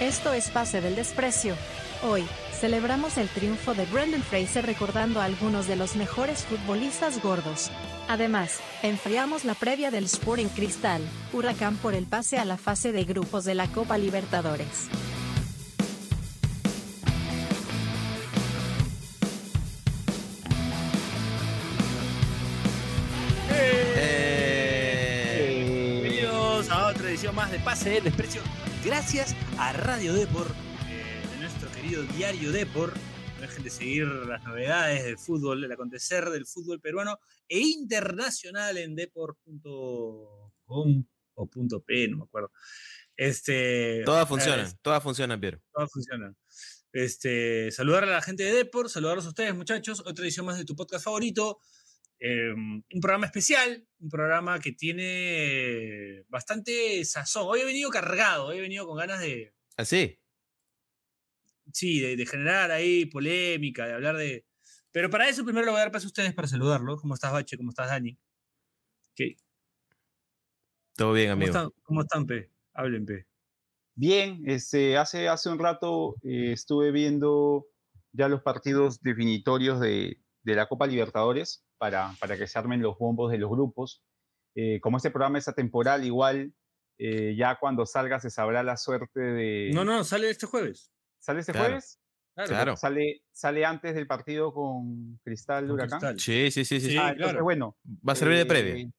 Esto es Pase del Desprecio. Hoy, celebramos el triunfo de Brendan Fraser recordando a algunos de los mejores futbolistas gordos. Además, enfriamos la previa del Sporting Cristal, Huracán por el pase a la fase de grupos de la Copa Libertadores. Eh, Bienvenidos a otra edición más de Pase del Desprecio. Gracias a Radio Depor, eh, de nuestro querido diario Depor. No dejen de seguir las novedades del fútbol, el acontecer del fútbol peruano e internacional en depor.com o punto .p, no me acuerdo. Este, Todas eh, funcionan, todas funcionan, Piero. Todas funcionan. Este, saludar a la gente de Depor, saludarlos a ustedes, muchachos. Otra edición más de tu podcast favorito. Eh, un programa especial, un programa que tiene bastante sazón. Hoy he venido cargado, hoy he venido con ganas de, ¿Así? sí, de, de generar ahí polémica, de hablar de... Pero para eso primero le voy a dar paso a ustedes para saludarlos. ¿Cómo estás, Bache? ¿Cómo estás, Dani? ¿Qué? Todo bien, ¿Cómo, amigo. están, ¿Cómo están, P? Hablen, P. Bien, este, hace, hace un rato eh, estuve viendo ya los partidos definitorios de, de la Copa Libertadores para, para que se armen los bombos de los grupos. Eh, como este programa es atemporal, igual eh, ya cuando salga se sabrá la suerte de... No, no, sale este jueves. ¿Sale este Claro. jueves? Claro. Sale, sale antes del partido con Cristal Con Huracán. Cristal. Sí, sí, sí, sí. Sí, sí. Ah, entonces, claro. bueno. Va a servir de eh, previa.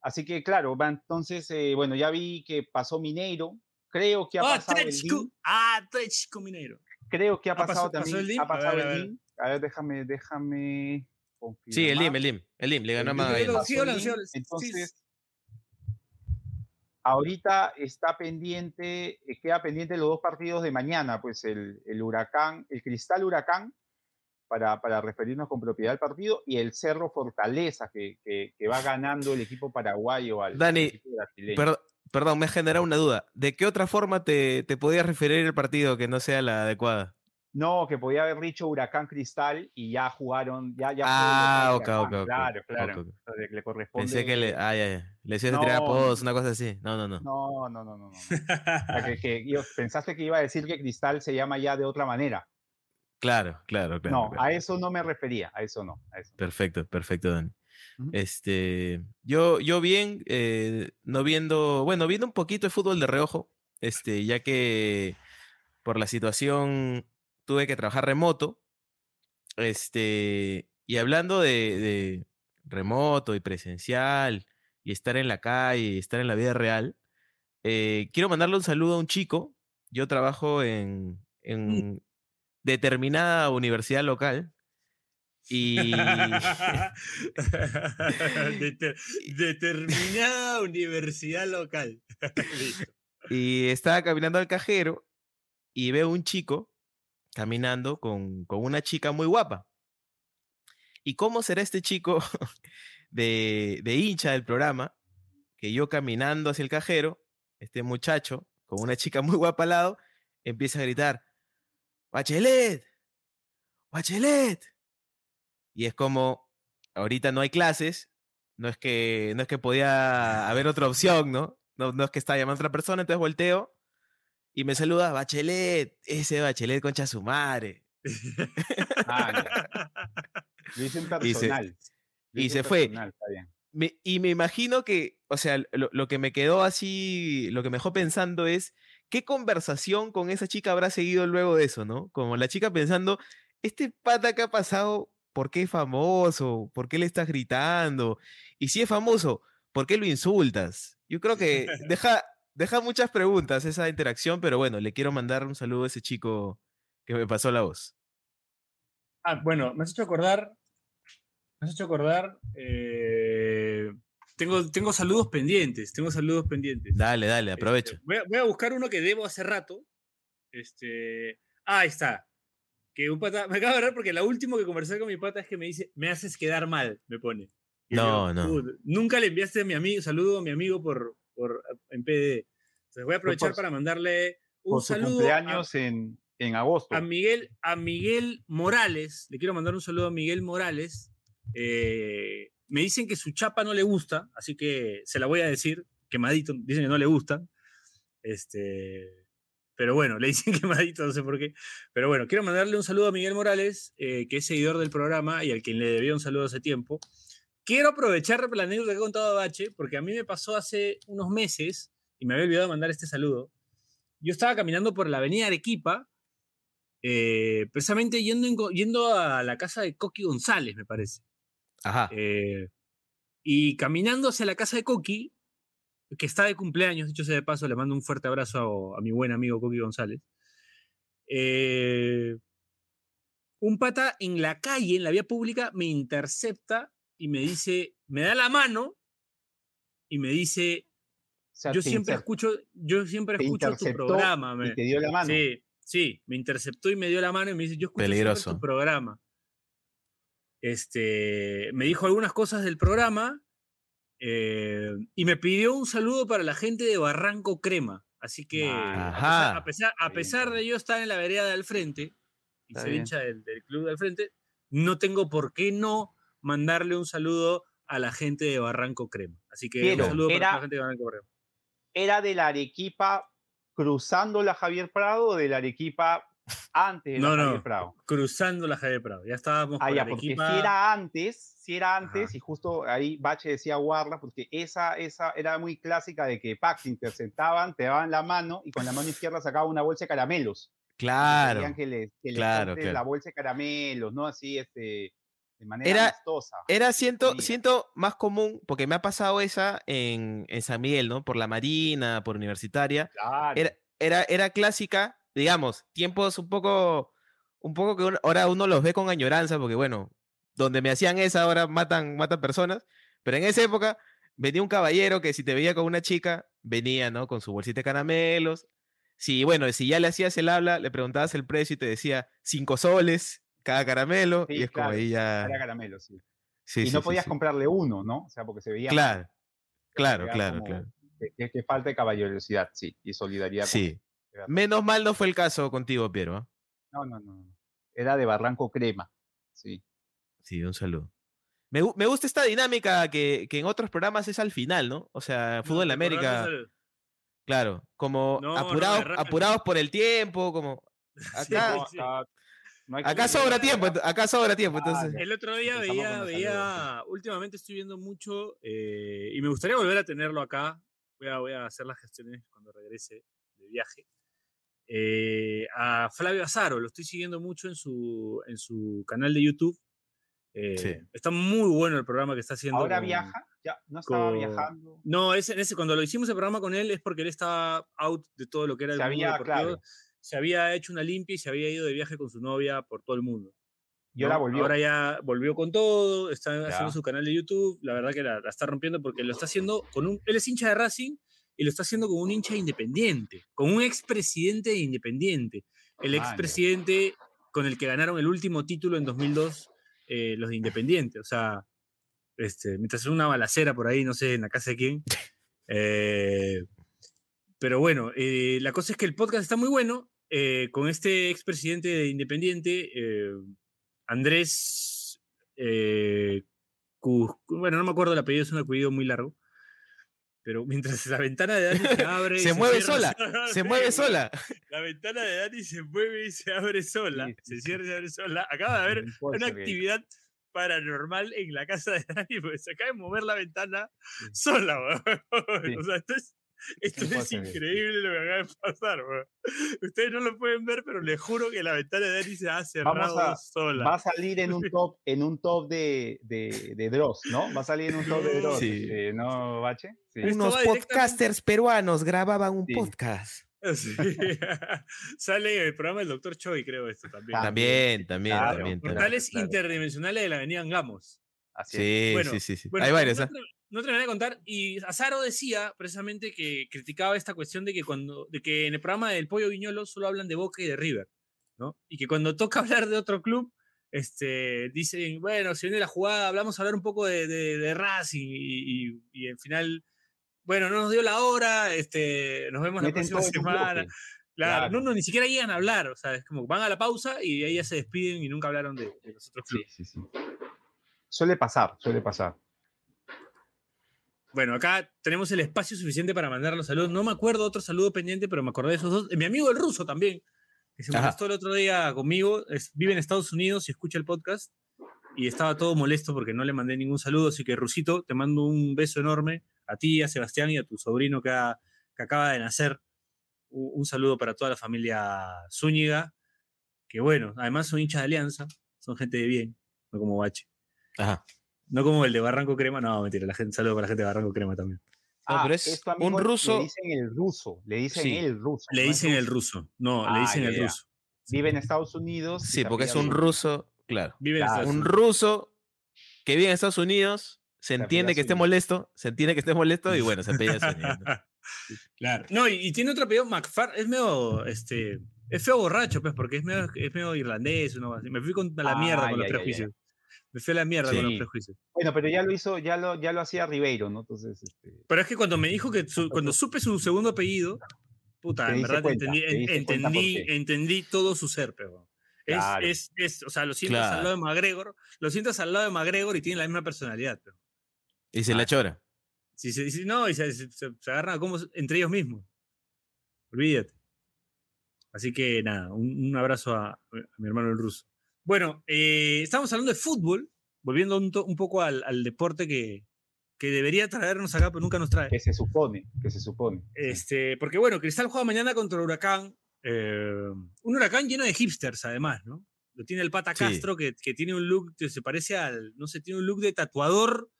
Así que claro, va, entonces, eh, bueno, ya vi que pasó Mineiro. Creo que ha Ah, pasado el Atletico, link. Atletico Mineiro. Creo que ha Ah, pasó- pasado pasó también. el link. Ha A pasado ver, a el ver. link. A ver, déjame, déjame. Sí, el. LIM, el LIM. El LIM, le ganó a Magallanes. Entonces, ahorita está pendiente, eh, queda pendiente los dos partidos de mañana, pues el, el Huracán, el Cristal Huracán, para, para referirnos con propiedad al partido, y el Cerro Fortaleza, que, que, que va ganando el equipo paraguayo al, al Dani, equipo brasileño. Per- perdón, me ha generado una duda. ¿De qué otra forma te, te podías referir el partido que no sea la adecuada? No, que podía haber dicho Huracán Cristal y ya jugaron, ya, ya Ah, ok, ok, Huracán, ok, Claro, claro. ok. Le, le corresponde. Pensé que le, ah, ya, ya. le decías de tirar No, apodos, una cosa así. No, no, no. No, no, no, no. no. O sea, que, que yo- pensaste que iba a decir que Cristal se llama ya de otra manera. Claro, claro, claro. no, claro. a eso no me refería, a eso no. A eso. Perfecto, perfecto, Dani. Este, yo, yo bien, eh, no viendo, bueno, viendo un poquito de fútbol de reojo, este, ya que por la situación tuve que trabajar remoto, este, y hablando de, de remoto y presencial y estar en la calle y estar en la vida real, eh, quiero mandarle un saludo a un chico. Yo trabajo en, en determinada universidad local y Deter- determinada universidad local. Y estaba caminando al cajero y veo un chico caminando con, con una chica muy guapa. ¿Y cómo será este chico de, de hincha del programa? Que yo caminando hacia el cajero, este muchacho con una chica muy guapa al lado, empieza a gritar, Bachelet, Bachelet. Y es como, ahorita no hay clases, no es que, no es que podía haber otra opción, ¿no? No, no es que estaba llamando a otra persona, entonces volteo y me saluda Bachelet, ese Bachelet concha su madre. Ah. Lo hice en Y se- personal. Y se fue. Me- y me imagino que, o sea, lo, lo que me quedó así, lo que me dejó pensando es, ¿qué conversación con esa chica habrá seguido luego de eso, no? Como la chica pensando, este pata que ha pasado, ¿por qué es famoso? ¿Por qué le estás gritando? Y si es famoso, ¿por qué lo insultas? Yo creo que deja, deja muchas preguntas esa interacción, pero bueno, le quiero mandar un saludo a ese chico que me pasó la voz. Ah, bueno, me has hecho acordar. Me has hecho acordar. eh, tengo, tengo saludos pendientes. Tengo saludos pendientes. Dale, dale, Este, aprovecha. voy, a, voy a buscar uno que debo hace rato. Este. Ah, ahí está. Que un pata. Me acabo de ver porque la última que conversé con mi pata es que me dice, me haces quedar mal, me pone. No, no. "Puta, Nunca le enviaste a mi amigo, saludo a mi amigo por, por en PD. Entonces voy a aprovechar por- para mandarle un Por su saludo a- cumpleaños en, en agosto. a Miguel, a Miguel Morales, le quiero mandar un saludo a Miguel Morales. eh, me dicen que su chapa no le gusta, así que se la voy a decir, quemadito, dicen que no le gusta. Este, pero bueno, le dicen quemadito, no sé por qué. Pero bueno, quiero mandarle un saludo a Miguel Morales, eh, que es seguidor del programa y al quien le debía un saludo hace tiempo. Quiero aprovechar la anécdota que he contado a Bache, porque a mí me pasó hace unos meses, y me había olvidado de mandar este saludo. Yo estaba caminando por la avenida Arequipa, eh, precisamente yendo, yendo a la casa de Coqui González, me parece. Ajá. Eh, y caminando hacia la casa de Coqui, que está de cumpleaños, dicho sea de paso, le mando un fuerte abrazo a, mi buen amigo Coqui González. Eh, un pata en la calle, en la vía pública, me intercepta y me dice, me da la mano y me dice, yo, siempre escucho, yo siempre escucho tu programa. Me, y te dio la mano. Sí, sí, me interceptó y me dio la mano y me dice, yo escucho tu programa. Este, me dijo algunas cosas del programa eh, y me pidió un saludo para la gente de Barranco Crema. Así que, a pesar, a, pesar, de yo estar en la vereda del frente y ser hincha del, club del frente, no tengo por qué no mandarle un saludo a la gente de Barranco Crema. Así que un saludo para la gente de Barranco Crema. ¿Era de la Arequipa cruzando la Javier Prado o de la Arequipa antes de la Javier Prado? Cruzando la Javier Prado. Ya estábamos ah, porque si era antes, si era antes, y justo ahí Bache decía guarda, porque esa, esa era muy clásica de que Pax interceptaban, te daban la mano y con la mano izquierda sacaban una bolsa de caramelos. Claro. Que les, que claro, la bolsa de caramelos, ¿no? Así, este, de manera era, amistosa. Era, siento, siento más común, porque me ha pasado esa en, en San Miguel, ¿no? Por la Marina, por Universitaria. Claro. Era, era, era clásica, digamos, tiempos un poco, un poco que ahora uno los ve con añoranza, porque bueno, donde me hacían esa, ahora matan, matan personas, pero en esa época venía un caballero que si te veía con una chica, venía, ¿no? Con su bolsita de caramelos. Si, bueno, si ya le hacías el habla, le preguntabas el precio y te decía cinco soles cada caramelo, y es como ahí ya... Cada caramelo, sí. y no podías comprarle uno, ¿no? O sea, porque se veía... Claro, claro, claro, claro. Que, falta de caballerosidad, sí, y solidaridad. Sí. Menos mal no fue el caso contigo, Piero. ¿ah? No, no, no. Era de Barranco Crema, sí. Sí, un saludo. Me, me gusta esta dinámica que, que, en otros programas es al final, ¿no? O sea, Fútbol América. Claro, como apurados, apurados por el tiempo, como acá, acá, sobra tiempo, acá sobra tiempo. Entonces. El otro día veía, veía, últimamente estoy viendo mucho eh, y me gustaría volver a tenerlo acá. Voy a, voy a hacer las gestiones cuando regrese de viaje. Eh, a Flavio Azaro, lo estoy siguiendo mucho en su, en su canal de YouTube. Eh, está muy bueno el programa que está haciendo. ¿Ahora viaja? ¿Ya? ¿No estaba viajando? No, ese, ese, cuando lo hicimos el programa con él es porque él estaba out de todo lo que era el se mundo había, Se había hecho una limpia y se había ido de viaje con su novia por todo el mundo. Y ahora volvió. Ahora ya volvió con todo, está haciendo su canal de YouTube. La verdad que la, está rompiendo porque lo está haciendo con un. Él es hincha de Racing y lo está haciendo con un hincha independiente, con un expresidente de Independiente. El expresidente con el que ganaron el último título en 2002 eh, los de Independiente. O sea, este, mientras es una balacera por ahí, no sé en la casa de quién. Eh, pero bueno, eh, la cosa es que el podcast está muy bueno. Con este expresidente de Independiente, Andrés. bueno, no me acuerdo el apellido, es un apellido muy largo pero mientras la ventana de Dani se abre. se, mueve sola, se mueve sola. La ventana de Dani se mueve y se abre sola, se cierra y se abre sola. Acaba de haber una actividad paranormal en la casa de Dani, porque se acaba de mover la ventana sola, O sea, esto es esto es increíble lo que acaba de pasar, Ustedes no lo pueden ver, pero les juro que la ventana de Dani se ha cerrado sola. Va a salir en un top, en un top de, de, de Dross, ¿no? Va a salir en un top de Dross, este, ¿no, Bache? Unos podcasters peruanos grababan un podcast. Sale el programa del Doctor Choi, creo, esto también. También, también, también. Portales interdimensionales de la Avenida Angamos. Así sí, sí, sí, Hay varios, ¿eh? No terminé de contar. Y Azaro decía precisamente que criticaba esta cuestión de que cuando, de que en el programa del Pollo Viñolo solo hablan de Boca y de River, ¿no? Y que cuando toca hablar de otro club, este, dicen, bueno, si viene la jugada, hablamos a hablar un poco de, de, Racing y, y, al final, bueno, no nos dio la hora, este, nos vemos la próxima semana. Claro, No, no, ni siquiera llegan a hablar, o sea, es como van a la pausa y ahí ya se despiden y nunca hablaron de, los otros clubes. Sí, sí, sí. Suele pasar, suele pasar. Bueno, acá tenemos el espacio suficiente para mandar los saludos. No me acuerdo otro saludo pendiente, pero me acordé de esos dos. Mi amigo el ruso también, que se molestó el otro día conmigo, es- vive en Estados Unidos y escucha el podcast. Y estaba todo molesto porque no le mandé ningún saludo. Así que, Rusito, te mando un beso enorme a ti, a Sebastián y a tu sobrino que, ha- que acaba de nacer. Un, un saludo para toda la familia Zúñiga, que bueno, además son hinchas de Alianza, son gente de bien, no como Bache. Ajá. No como el de Barranco Crema, no, mentira, la gente, saludo para la gente de Barranco Crema también. No, pero es un ruso- Le dicen el ruso, le dicen Sí. el ruso. Le dicen el ruso. no, le Ah, dicen el ruso. Vive en Estados Unidos. Sí, porque es un ruso, claro. Vive en Claro. Estados Un ruso que vive en Estados Unidos, se entiende que esté molesto, se entiende que esté molesto y bueno, se apellida Zúñiga, ¿no? claro. No, y, y tiene otro apellido, McFar, es medio, este, es feo borracho, pues, porque es medio, es medio irlandés, uno así. Me fui con a la Ah, mierda con ya, los prejuicios. Me fui a la mierda con los prejuicios. Bueno, pero ya lo hizo, ya lo, ya lo hacía Ribeiro, ¿no? Entonces, este, Pero es que cuando me dijo que, su- cuando supe su segundo apellido, puta, en verdad cuenta, entendí, entendí, entendí todo su ser, pero. Es, Claro. es, es, o sea, lo sientas al Claro. lado de McGregor, lo sientas al lado de McGregor y tienen la misma personalidad, pero. Y se la chora. Si se dice no, y se, se- se- se agarran como entre ellos mismos. Olvídate. Así que nada, un, un abrazo a, a mi hermano el ruso. Bueno, eh, estamos hablando de fútbol, volviendo un, un poco al, al deporte que, que debería traernos acá, pero nunca nos trae. que se supone, que se supone. Este, porque bueno, Cristal juega mañana contra Huracán. eh, un Huracán lleno de hipsters, además, ¿no? Lo tiene el Pata Sí. Castro, que, que tiene un look que se parece al, no sé, tiene un look de tatuador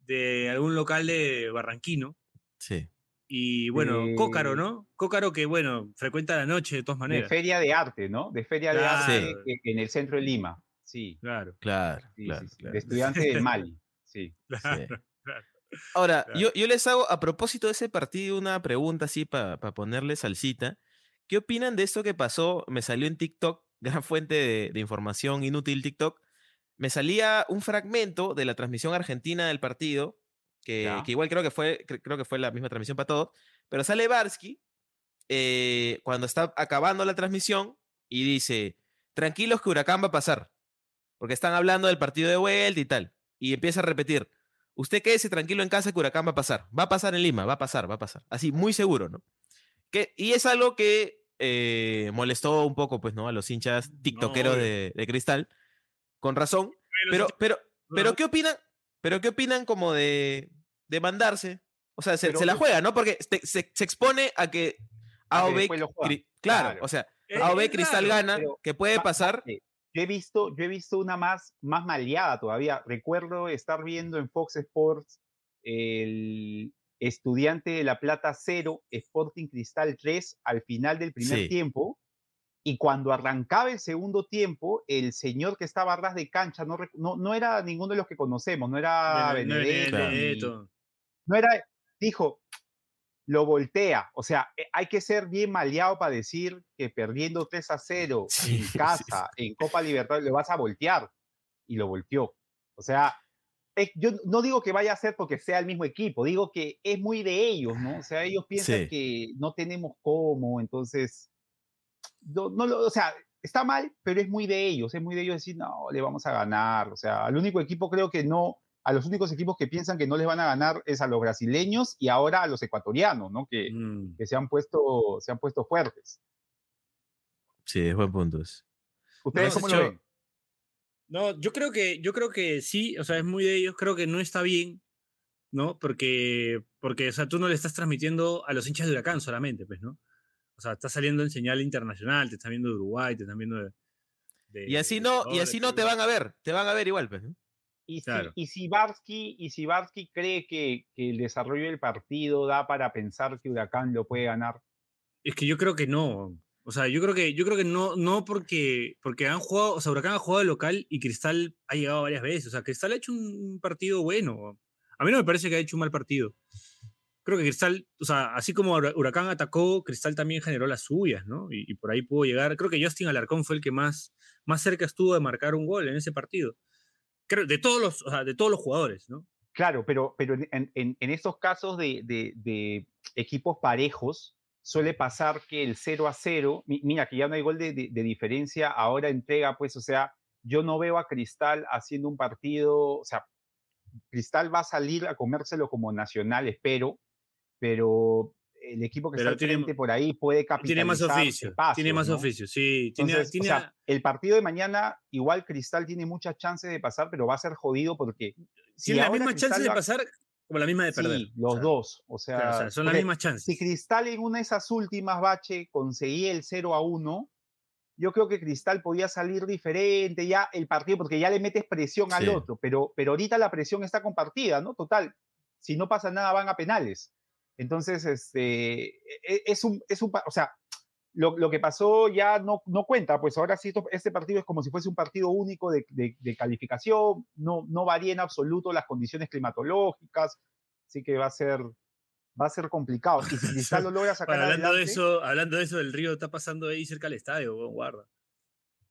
de algún local de Barranquino. Sí. Y bueno, De- Cócaro, ¿no? Cócaro que, bueno, frecuenta la noche de todas De maneras. feria de arte, ¿no? De feria de Claro. arte en el centro de Lima. Sí, Claro, Claro, sí, claro, sí, sí, claro. De estudiante del Mali. Sí. claro. Ahora, Claro. yo, yo les hago a propósito de ese partido una pregunta así para ponerle salsita. ¿Qué opinan de esto que pasó? Me salió en TikTok, gran fuente de, de información inútil TikTok. Me salía un fragmento de la transmisión argentina del partido, que, igual creo que, fue, cre- creo que fue la misma transmisión para todos, pero sale Barsky eh, cuando está acabando la transmisión y dice, tranquilos que Huracán va a pasar, porque están hablando del partido de vuelta y tal, y empieza a repetir, usted quédese tranquilo en casa que Huracán va a pasar, va a pasar en Lima, va a pasar, va a pasar, así, muy seguro, ¿no? Que, y es algo que eh, molestó un poco, pues, ¿no? A los hinchas tiktokeros de, de Cristal, con razón, pero, pero, pero, ¿qué opinan? Pero, ¿qué opinan como de, de mandarse? O sea, se, Pero se la juega, ¿no? Porque se, se- se expone a que A o B, claro, Claro. o sea, Es- A o B es Cristal gana, pero que puede pasar. Yo he visto, yo he visto una más, más maleada todavía. Recuerdo estar viendo en Fox Sports el estudiante de La Plata 0, Sporting Cristal 3 al final del primer Sí. tiempo. Y cuando arrancaba el segundo tiempo, el señor que estaba a ras de cancha, no, no, no era ninguno de los que conocemos, no era No, Benedetto. No era, dijo, lo voltea. O sea, eh, hay que ser bien maleado para decir que perdiendo 3 a 0 Sí, en sí, casa, en Copa Libertadores, lo vas a voltear. Y lo volteó. O sea, es- yo no digo que vaya a ser porque sea el mismo equipo, digo que es muy de ellos, ¿no? O sea, ellos piensan Sí. que no tenemos cómo, entonces, no, no lo- o sea, está mal, pero es muy de ellos, es muy de ellos decir, no, le vamos a ganar. O sea, al único equipo creo que no, a los únicos equipos que piensan que no les van a ganar es a los brasileños y ahora a los ecuatorianos, ¿no? Que, Mm. que se, han puesto, se han puesto fuertes. Sí, es buen punto. ¿Ustedes has cómo hecho- lo ven? No, yo creo que, yo creo que sí, o sea, es muy de ellos, creo que no está bien, ¿no? Porque, porque, o sea, tú no le estás transmitiendo a los hinchas de Huracán solamente, pues, ¿no? O sea, está saliendo en señal internacional, te están viendo de Uruguay, te están viendo de... de- Y así de no, y así no te van a ver, te van a ver igual, pues. ¿no? Y si, y si Barsky, y si Barsky cree que, que el desarrollo del partido da para pensar que Huracán lo puede ganar. Es que yo creo que no. O sea, yo creo que, yo creo que no, no porque, porque han jugado, o sea, Huracán ha jugado de local y Cristal ha llegado varias veces. O sea, Cristal ha hecho un partido bueno. A mí no me parece que ha hecho un mal partido. Creo que Cristal, o sea, así como Hura- Huracán atacó, Cristal también generó las suyas, ¿no? Y, y por ahí pudo llegar. Creo que Justin Alarcón fue el que más, más cerca estuvo de marcar un gol en ese partido. De todos los, de todos los jugadores, ¿no? Claro, pero, pero en, en, en estos casos de, de, de equipos parejos, suele pasar que el 0 a 0, mi- mira que ya no hay gol de- de diferencia, ahora entrega, pues, o sea, yo no veo a Cristal haciendo un partido, o sea, Cristal va a salir a comérselo como nacional, espero, pero el equipo que Pero está tiene- por ahí puede capitalizar Tiene más oficio. espacios, tiene más ¿no? oficio, sí. Tiene, Entonces, o sea, el partido de mañana, igual Cristal tiene muchas chances de pasar, pero va a ser jodido porque si tiene las mismas Cristal chances de pasar como la misma de perder. Sí, los O sea, dos. O sea, claro, o sea, son las mismas chances. Si Cristal en una de esas últimas bache conseguía el 0 a 1, yo creo que Cristal podía salir diferente ya el partido, porque ya le metes presión al otro, pero, pero ahorita la presión está compartida, ¿no? Total, si no pasa nada van a penales. Entonces, este, e- es un, es un, o sea, lo, lo que pasó ya no, no cuenta, pues ahora sí, esto- este partido es como si fuese un partido único de, de- de calificación, no, no varía en absoluto las condiciones climatológicas, así que va a ser, va a ser complicado. Y si Cristal lo logra sacar Bueno, hablando, de eso, hablando de eso, del río está pasando ahí cerca del estadio, guarda.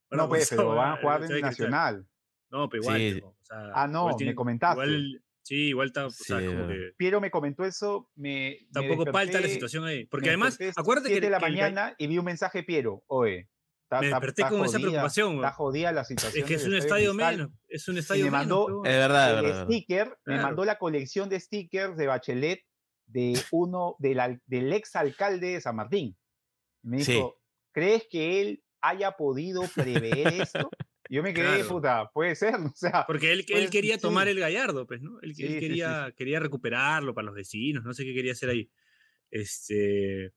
Bueno, no, pues, pero van a el jugar en. Nacional. No, pero igual. Sí. pero, o sea, Ah, no, igual me comentaste. igual- sí, igual está, o sea, Sí, como eh. que Piero me comentó eso, me. está un me poco palta la situación ahí. Porque me además, acuérdate que, de la que el- mañana y vi un mensaje Piero, oye, está, me desperté está con esa jodida, preocupación. Está jodida la situación. Es que es un estadio menos. Es un Y estadio me menos. mandó- weón. Es verdad, el verdad. sticker, me mandó la colección de stickers de Bachelet de uno, del, ex alcalde de San Martín. Y me Sí. dijo, ¿crees que él haya podido prever esto? Yo me quedé, Claro. puta, puede ser, o sea, Porque él, él Pues, quería sí. tomar el gallardo, pues, ¿no? Él, él Sí, sí, sí, quería, quería recuperarlo para los vecinos, no sé qué quería hacer ahí. Este,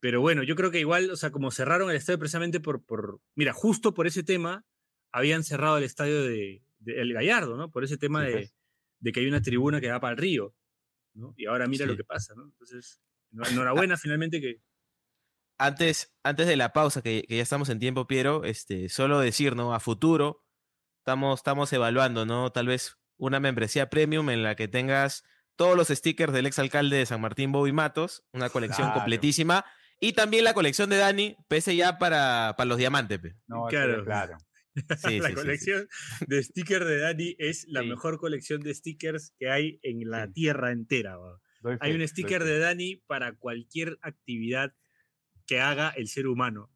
pero bueno, yo creo que igual, o sea, como cerraron el estadio precisamente por, por mira, justo por ese tema, habían cerrado el estadio de, de El Gallardo, ¿no? Por ese tema Sí, de, de que hay una tribuna que va para el río, ¿no? Y ahora mira lo Sí. que pasa, ¿no? Entonces, enhorabuena finalmente que... Antes, antes de la pausa, que, que ya estamos en tiempo, Piero, este, solo decir, ¿no? A futuro, estamos, estamos evaluando, ¿no? Tal vez una membresía premium en la que tengas todos los stickers del exalcalde de San Martín, Bobby Matos, una colección Claro. completísima, y también la colección de Dani, pese ya para, para los diamantes, pe. no, Claro. claro. Sí, la sí, sí, sí. colección de stickers de Dani es la Sí. mejor colección de stickers que hay en la Sí. tierra entera. Hay fe, un sticker de Dani para cualquier actividad que haga el ser humano,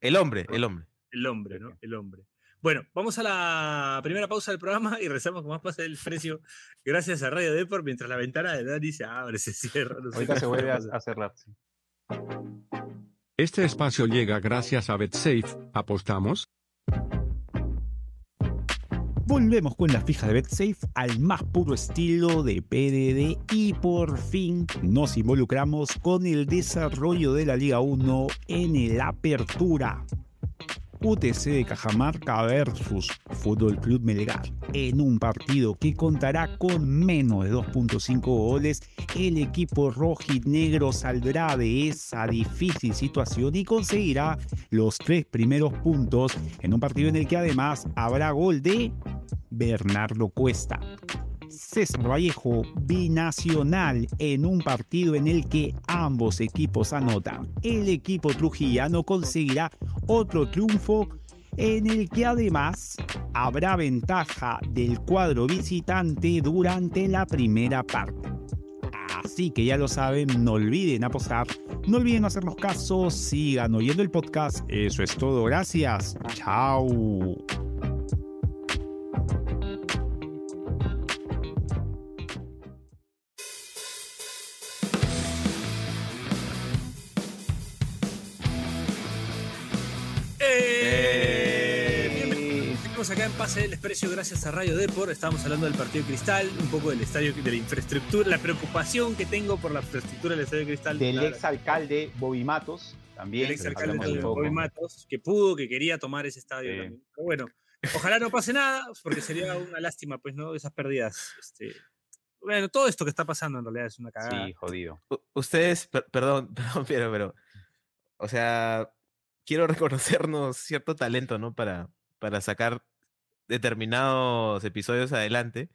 El hombre, el hombre. el hombre, ¿no? El hombre. Bueno, vamos a la primera pausa del programa y rezamos con más pasa el precio gracias a Radio Deport mientras la ventana de Dani se abre, se cierra. no Ahorita se vuelve a, cerrar. sí. Este espacio llega gracias a BetSafe. ¿Apostamos? Volvemos con la fija de BetSafe al más puro estilo de PDD y por fin nos involucramos con el desarrollo de la Liga 1 en el Apertura. UTC de Cajamarca versus Fútbol Club Melgar. En un partido que contará con menos de 2.5 goles, el equipo rojinegro saldrá de esa difícil situación y conseguirá los tres primeros puntos en un partido en el que además habrá gol de Bernardo Cuesta. César Vallejo binacional en un partido en el que ambos equipos anotan. El equipo trujillano conseguirá otro triunfo en el que además habrá ventaja del cuadro visitante durante la primera parte. Así que ya lo saben, no olviden apostar, no olviden hacernos caso, sigan oyendo el podcast. Eso es todo, gracias. Chao. ¡Eh! Bienvenidos. Seguimos acá en Pase del Desprecio gracias a Radio Deport. Estábamos hablando del partido Cristal, un poco del estadio, de la infraestructura, la preocupación que tengo por la infraestructura del estadio Cristal. Del La- ex alcalde Bobby Matos, también. el ex que alcalde hablamos un de poco. Bobby Matos, que pudo, que quería tomar ese estadio Sí. también. Pero bueno, ojalá no pase nada, porque sería una lástima, pues, ¿no? Esas pérdidas. Este, bueno, todo esto que está pasando en realidad es una cagada. Sí, jodido. U- Ustedes, per- perdón, perdón, Piero, pero, o sea, quiero reconocernos cierto talento, ¿no? Para, para sacar determinados episodios adelante,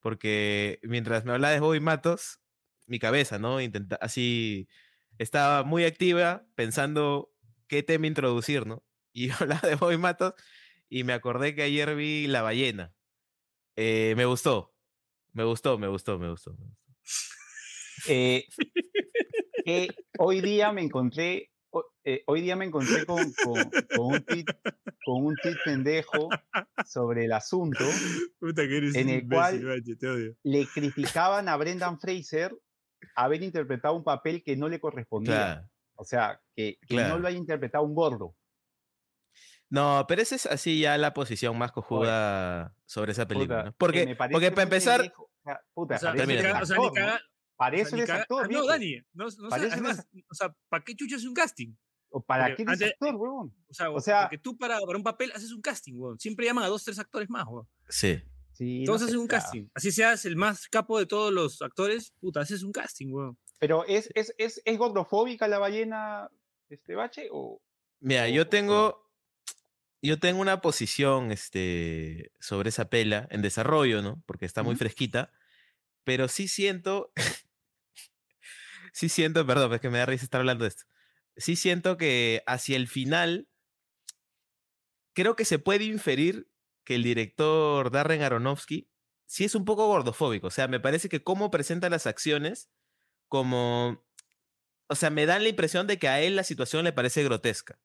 porque mientras me hablaba de Bobby Matos, mi cabeza, ¿no? Intenta, así, estaba muy activa pensando qué tema introducir, ¿no? Y hablaba de Bobby Matos y me acordé que ayer vi La Ballena. Eh, me gustó, me gustó, me gustó, me gustó. Eh, hoy día me encontré, eh, hoy día me encontré con, con- con un tweet, con un tweet pendejo sobre el asunto, Puta que eres En el imbécil, cual- Bache, te odio. le criticaban a Brendan Fraser haber interpretado un papel que no le correspondía. Claro. O sea, que, que Claro. no lo haya interpretado un gordo. No, pero esa es así ya la posición más cojuda sobre esa película. Puta, ¿no? que Porque, me parece porque para empezar, pendejo. O sea, puta, O sea, para eso ni termina, eres caga- o sea, actor, ni ¿no? caga- Para o sea, eso eres actor, No. Dani, no, no, Para eres además, o sea, ¿para qué chuchas un casting? ¿O ¿Para porque qué eres antes- actor, huevón? O sea, O sea- porque tú para, para un papel haces un casting, weón. Siempre llaman a dos, tres actores más, weón. sí. Sí, no Todos hacen un sea, casting. Así seas el más capo de todos los actores, puta, haces un casting, weón. Pero ¿es, es, es, es gordofóbica la ballena, este bache? O, Mira, o- yo no? tengo, yo tengo una posición este, sobre esa pela en desarrollo, ¿no? Porque está muy fresquita, pero sí siento, sí siento, perdón, es que me da risa estar hablando de esto. Sí siento que hacia el final, creo que se puede inferir que el director Darren Aronofsky sí es un poco gordofóbico. O sea, me parece que cómo presenta las acciones, como, o sea, me dan la impresión de que a él la situación le parece grotesca.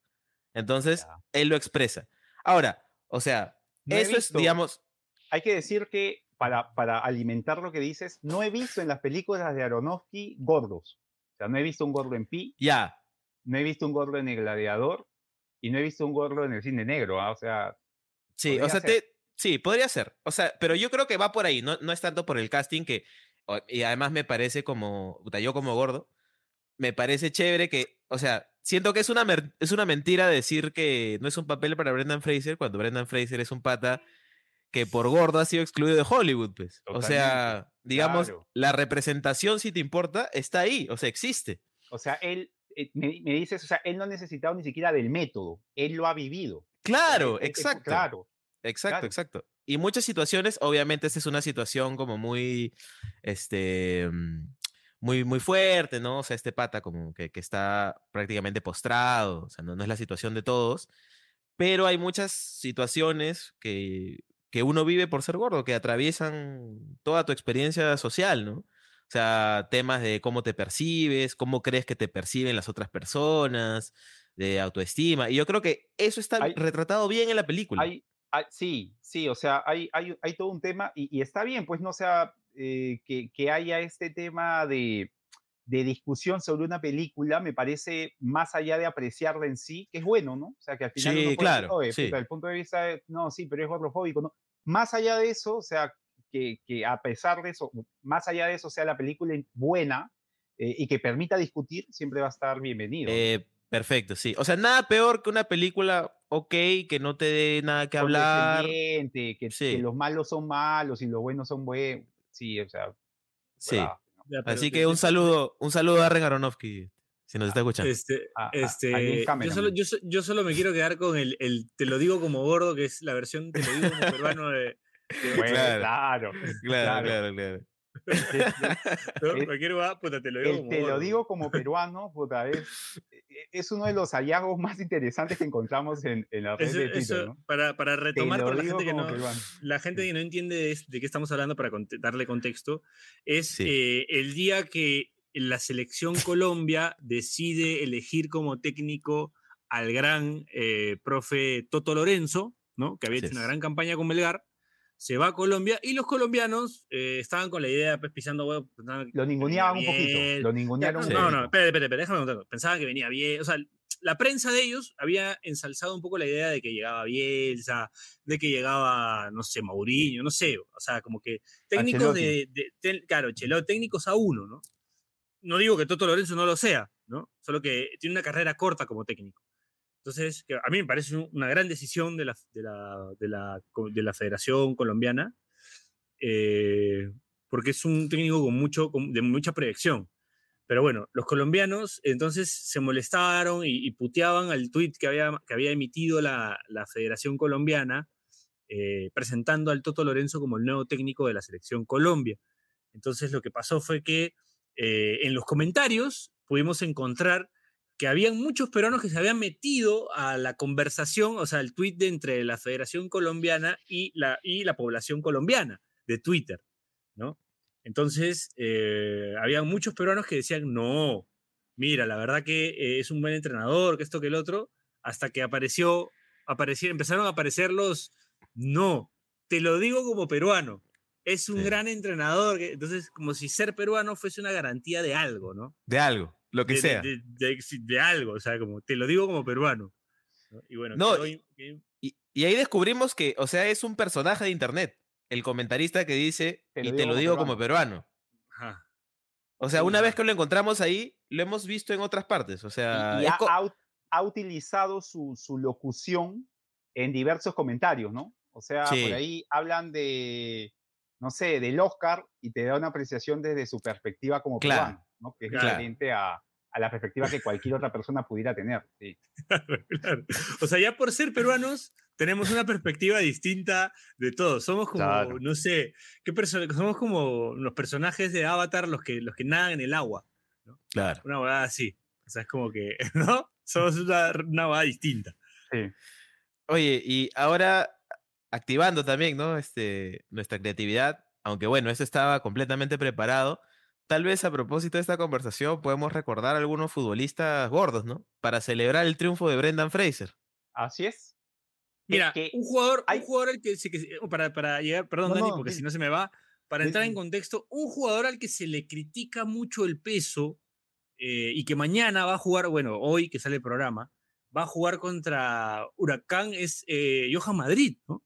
Entonces, él lo expresa. Ahora, o sea, No eso es, digamos, Hay que decir que, para, para alimentar lo que dices, no he visto en las películas de Aronofsky gordos. O sea, no he visto un gordo en Pi, ya, no he visto un gordo en El Gladiador y no he visto un gordo en el cine negro. ¿ah? O sea, Sí, o Podría sea, ser. te- sí, podría ser. O sea, pero yo creo que va por ahí, no, no es tanto por el casting que, y además me parece como, puta, yo como gordo, me parece chévere que, o sea, siento que es una, es una mentira decir que no es un papel para Brendan Fraser cuando Brendan Fraser es un pata que por gordo ha sido excluido de Hollywood, pues. O sea, digamos, claro. la representación, si te importa, está ahí, o sea, existe. o sea él, eh, me, me dices, o sea, él no ha necesitado ni siquiera del método, él lo ha vivido. Claro, Él- él- él- exacto. Claro. Exacto, Claro. exacto. Y muchas situaciones, obviamente, esta es una situación como muy, este, mm, muy, muy fuerte, ¿no? O sea, este pata como que, que está prácticamente postrado, o sea, no, no es la situación de todos, pero hay muchas situaciones que, que uno vive por ser gordo, que atraviesan toda tu experiencia social, ¿no? O sea, temas de cómo te percibes, cómo crees que te perciben las otras personas, de autoestima. Y yo creo que eso está Hay- retratado bien en la película. Hay, hay- sí, sí, o sea, hay, hay, hay todo un tema y, y está bien, pues no sea eh, que, que haya este tema de, de discusión sobre una película, me parece más allá de apreciarla en sí, que es bueno, ¿no? O sea, que al final Sí, uno puede decir, claro, "Oye, sí. puta, el punto de vista, de, no, sí, pero es gordofóbico, ¿no? Más allá de eso, o sea, que, que a pesar de eso, más allá de eso, sea la película buena eh, y que permita discutir, siempre va a estar bienvenido. Eh, perfecto, sí. O sea, nada peor que una película ok, que no te dé nada que hablar. que, que los malos son malos y los buenos son buenos. Sí, o sea. Sí. bravo, ¿no? Ya, pero Así que un saludo, un saludo a Darren Aronofsky, si nos está escuchando. Este, A- a- a este, yo, solo, yo, so- yo solo me quiero quedar con el, el te lo digo como gordo, que es la versión te lo digo como peruano de. de- Bueno, Claro. claro. Claro, claro, claro. Cualquier va, puta, te lo digo El como te lo digo como peruano, puta, es, es uno de los hallazgos más interesantes que encontramos en, en la red Eso- de Twitter, eso, ¿no? para, para retomar para la gente que no, peruano. la gente que no entiende de, de qué estamos hablando para darle contexto, es Sí. eh, el día que la selección Colombia decide elegir como técnico al gran eh, profe Toto Lorenzo, ¿no? que había Así hecho una es. gran campaña con Melgar, se va a Colombia y los colombianos eh, estaban con la idea, pues pisando huevo, pensaban que Lo ninguneaban un poquito. Lo ya, ningunearon no, un no, poquito. no, espérate, espérate, espérate, déjame contar. Pensaban que venía bien. O sea, la prensa de ellos había ensalzado un poco la idea de que llegaba Bielsa, de que llegaba, no sé, Mourinho, no sé. O sea, como que técnicos de, de- Claro, Chelo, técnicos a uno, ¿no? No digo que Toto Lorenzo no lo sea, ¿no? Solo que tiene una carrera corta como técnico. Entonces, a mí me parece un- una gran decisión de la, de la, de la, de la Federación Colombiana, eh, porque es un técnico con mucho, con- de mucha proyección. Pero bueno, los colombianos entonces se molestaron y, y puteaban al tuit que había, que había emitido la, la Federación Colombiana eh, presentando al Toto Lorenzo como el nuevo técnico de la selección Colombia. Entonces lo que pasó fue que eh, en los comentarios pudimos encontrar que habían muchos peruanos que se habían metido a la conversación, o sea, el tuit de entre la Federación Colombiana y la, y la población colombiana de Twitter, ¿no? Entonces, eh, había muchos peruanos que decían, no, mira, la verdad que eh, es un buen entrenador, que esto, que el otro, hasta que apareció, aparecieron, empezaron a aparecer los, No, te lo digo como peruano. Es un Sí. gran entrenador. Entonces, como si ser peruano fuese una garantía de algo, ¿no? De algo, lo que de, de- sea. De, de- de algo, o sea, como te lo digo como peruano. ¿no? Y bueno, No, Y, y ahí descubrimos que, o sea, es un personaje de internet. El comentarista que dice, Te y te lo como digo como peruano. ajá. O sea, Sí, una vez que lo encontramos ahí, lo hemos visto en otras partes. O sea, y, ha, ha ut- ha utilizado su, su locución en diversos comentarios, ¿no? O sea, Sí. por ahí hablan de, no sé, del Oscar y te da una apreciación desde su perspectiva como Claro. peruano, ¿no? Que es Claro. diferente a, a la perspectiva que cualquier otra persona pudiera tener. sí. Claro. O sea, ya por ser peruanos, tenemos una perspectiva distinta de todo. Somos como, Claro. no sé, ¿qué somos como los personajes de Avatar, los que, los que nadan en el agua. claro. Una huevada así. O sea, es como que, ¿no? Somos una, una distinta. Sí. Oye, y ahora activando también, ¿no? Este, nuestra creatividad, aunque bueno, eso estaba completamente preparado. Tal vez a propósito de esta conversación podemos recordar a algunos futbolistas gordos, ¿no? Para celebrar el triunfo de Brendan Fraser. Así es. Mira, que un jugador, hay- un jugador al que, se- para, para llegar, perdón, No, Dani, porque si no se me va, para entrar en contexto, un jugador al que se le critica mucho el peso eh, y que mañana va a jugar, bueno, hoy que sale el programa, va a jugar contra Huracán es eh, Johan Madrid, ¿no?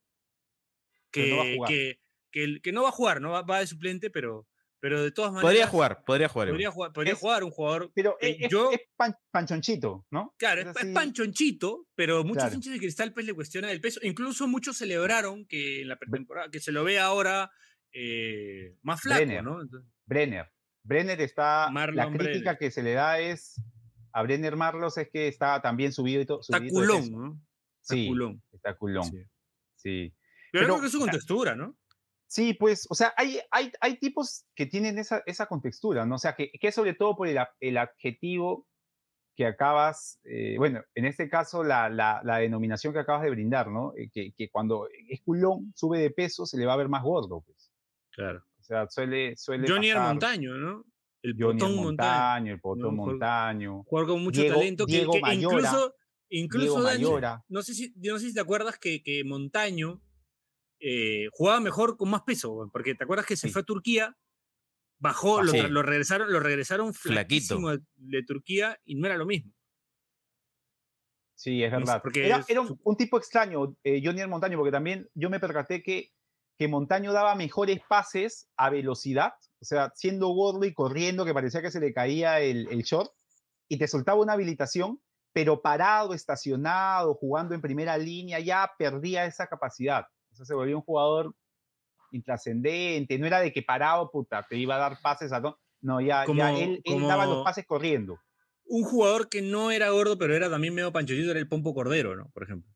Que, no va a jugar. que, que, el- que no va a jugar, no va, va de suplente, pero, pero de todas maneras. Podría jugar, podría jugar. Podría jugar, podría Es- jugar un jugador. Pero eh, es, yo- es pan- panchonchito, ¿no? Claro, es, panchonchito, pero muchos Claro. hinchas de Cristal pues, le cuestionan el peso. Incluso muchos celebraron que en la pretemporada, que se lo ve ahora eh, más flaco, Brenner. ¿no? Entonces, Brenner. Brenner está. la crítica Brenner. que se le da es a Brenner Marlos es que está también subido y todo. está culón, ¿no? Está Sí, culón. Está culón. Sí. Sí. Pero, Pero, creo que es su contextura, ¿no? Sí, pues, o sea, hay, hay, hay tipos que tienen esa, esa contextura, ¿no? O sea, que, que sobre todo por el, el adjetivo que acabas, eh, bueno, en este caso la, la, la denominación que acabas de brindar, ¿no? Eh, que, que cuando es culón, sube de peso, se le va a ver más gordo, pues. Claro. O sea, suele, suele Johnny el pasar. Montaño, ¿no? El Johnny el Potón Montaño. Montaño, el Potón No, Montaño. Jugador con mucho Diego- talento que, Diego que Mayora, incluso, incluso Diego Dani, Mayora. no sé si, no sé si te acuerdas que, que Montaño eh, jugaba mejor con más peso, porque te acuerdas que se Sí. fue a Turquía, bajó, lo, Sí. tra- lo regresaron, lo regresaron Flaquito. flaquísimo de, de Turquía y no era lo mismo. Sí, es verdad. porque Era, un, tipo extraño, eh, Johnny el Montaño, porque también yo me percaté que, que Montaño daba mejores pases a velocidad, o sea, siendo gordo y corriendo, que parecía que se le caía el, el short, y te soltaba una habilitación, pero parado, estacionado, jugando en primera línea, ya perdía esa capacidad. Sea, se volvió un jugador intrascendente, no era de que parado, puta, te iba a dar pases a... No, no ya, ya Como- él, él daba los pases corriendo. Un jugador que no era gordo, pero era también medio panchollito, era el Pompo Cordero, ¿no? Por ejemplo.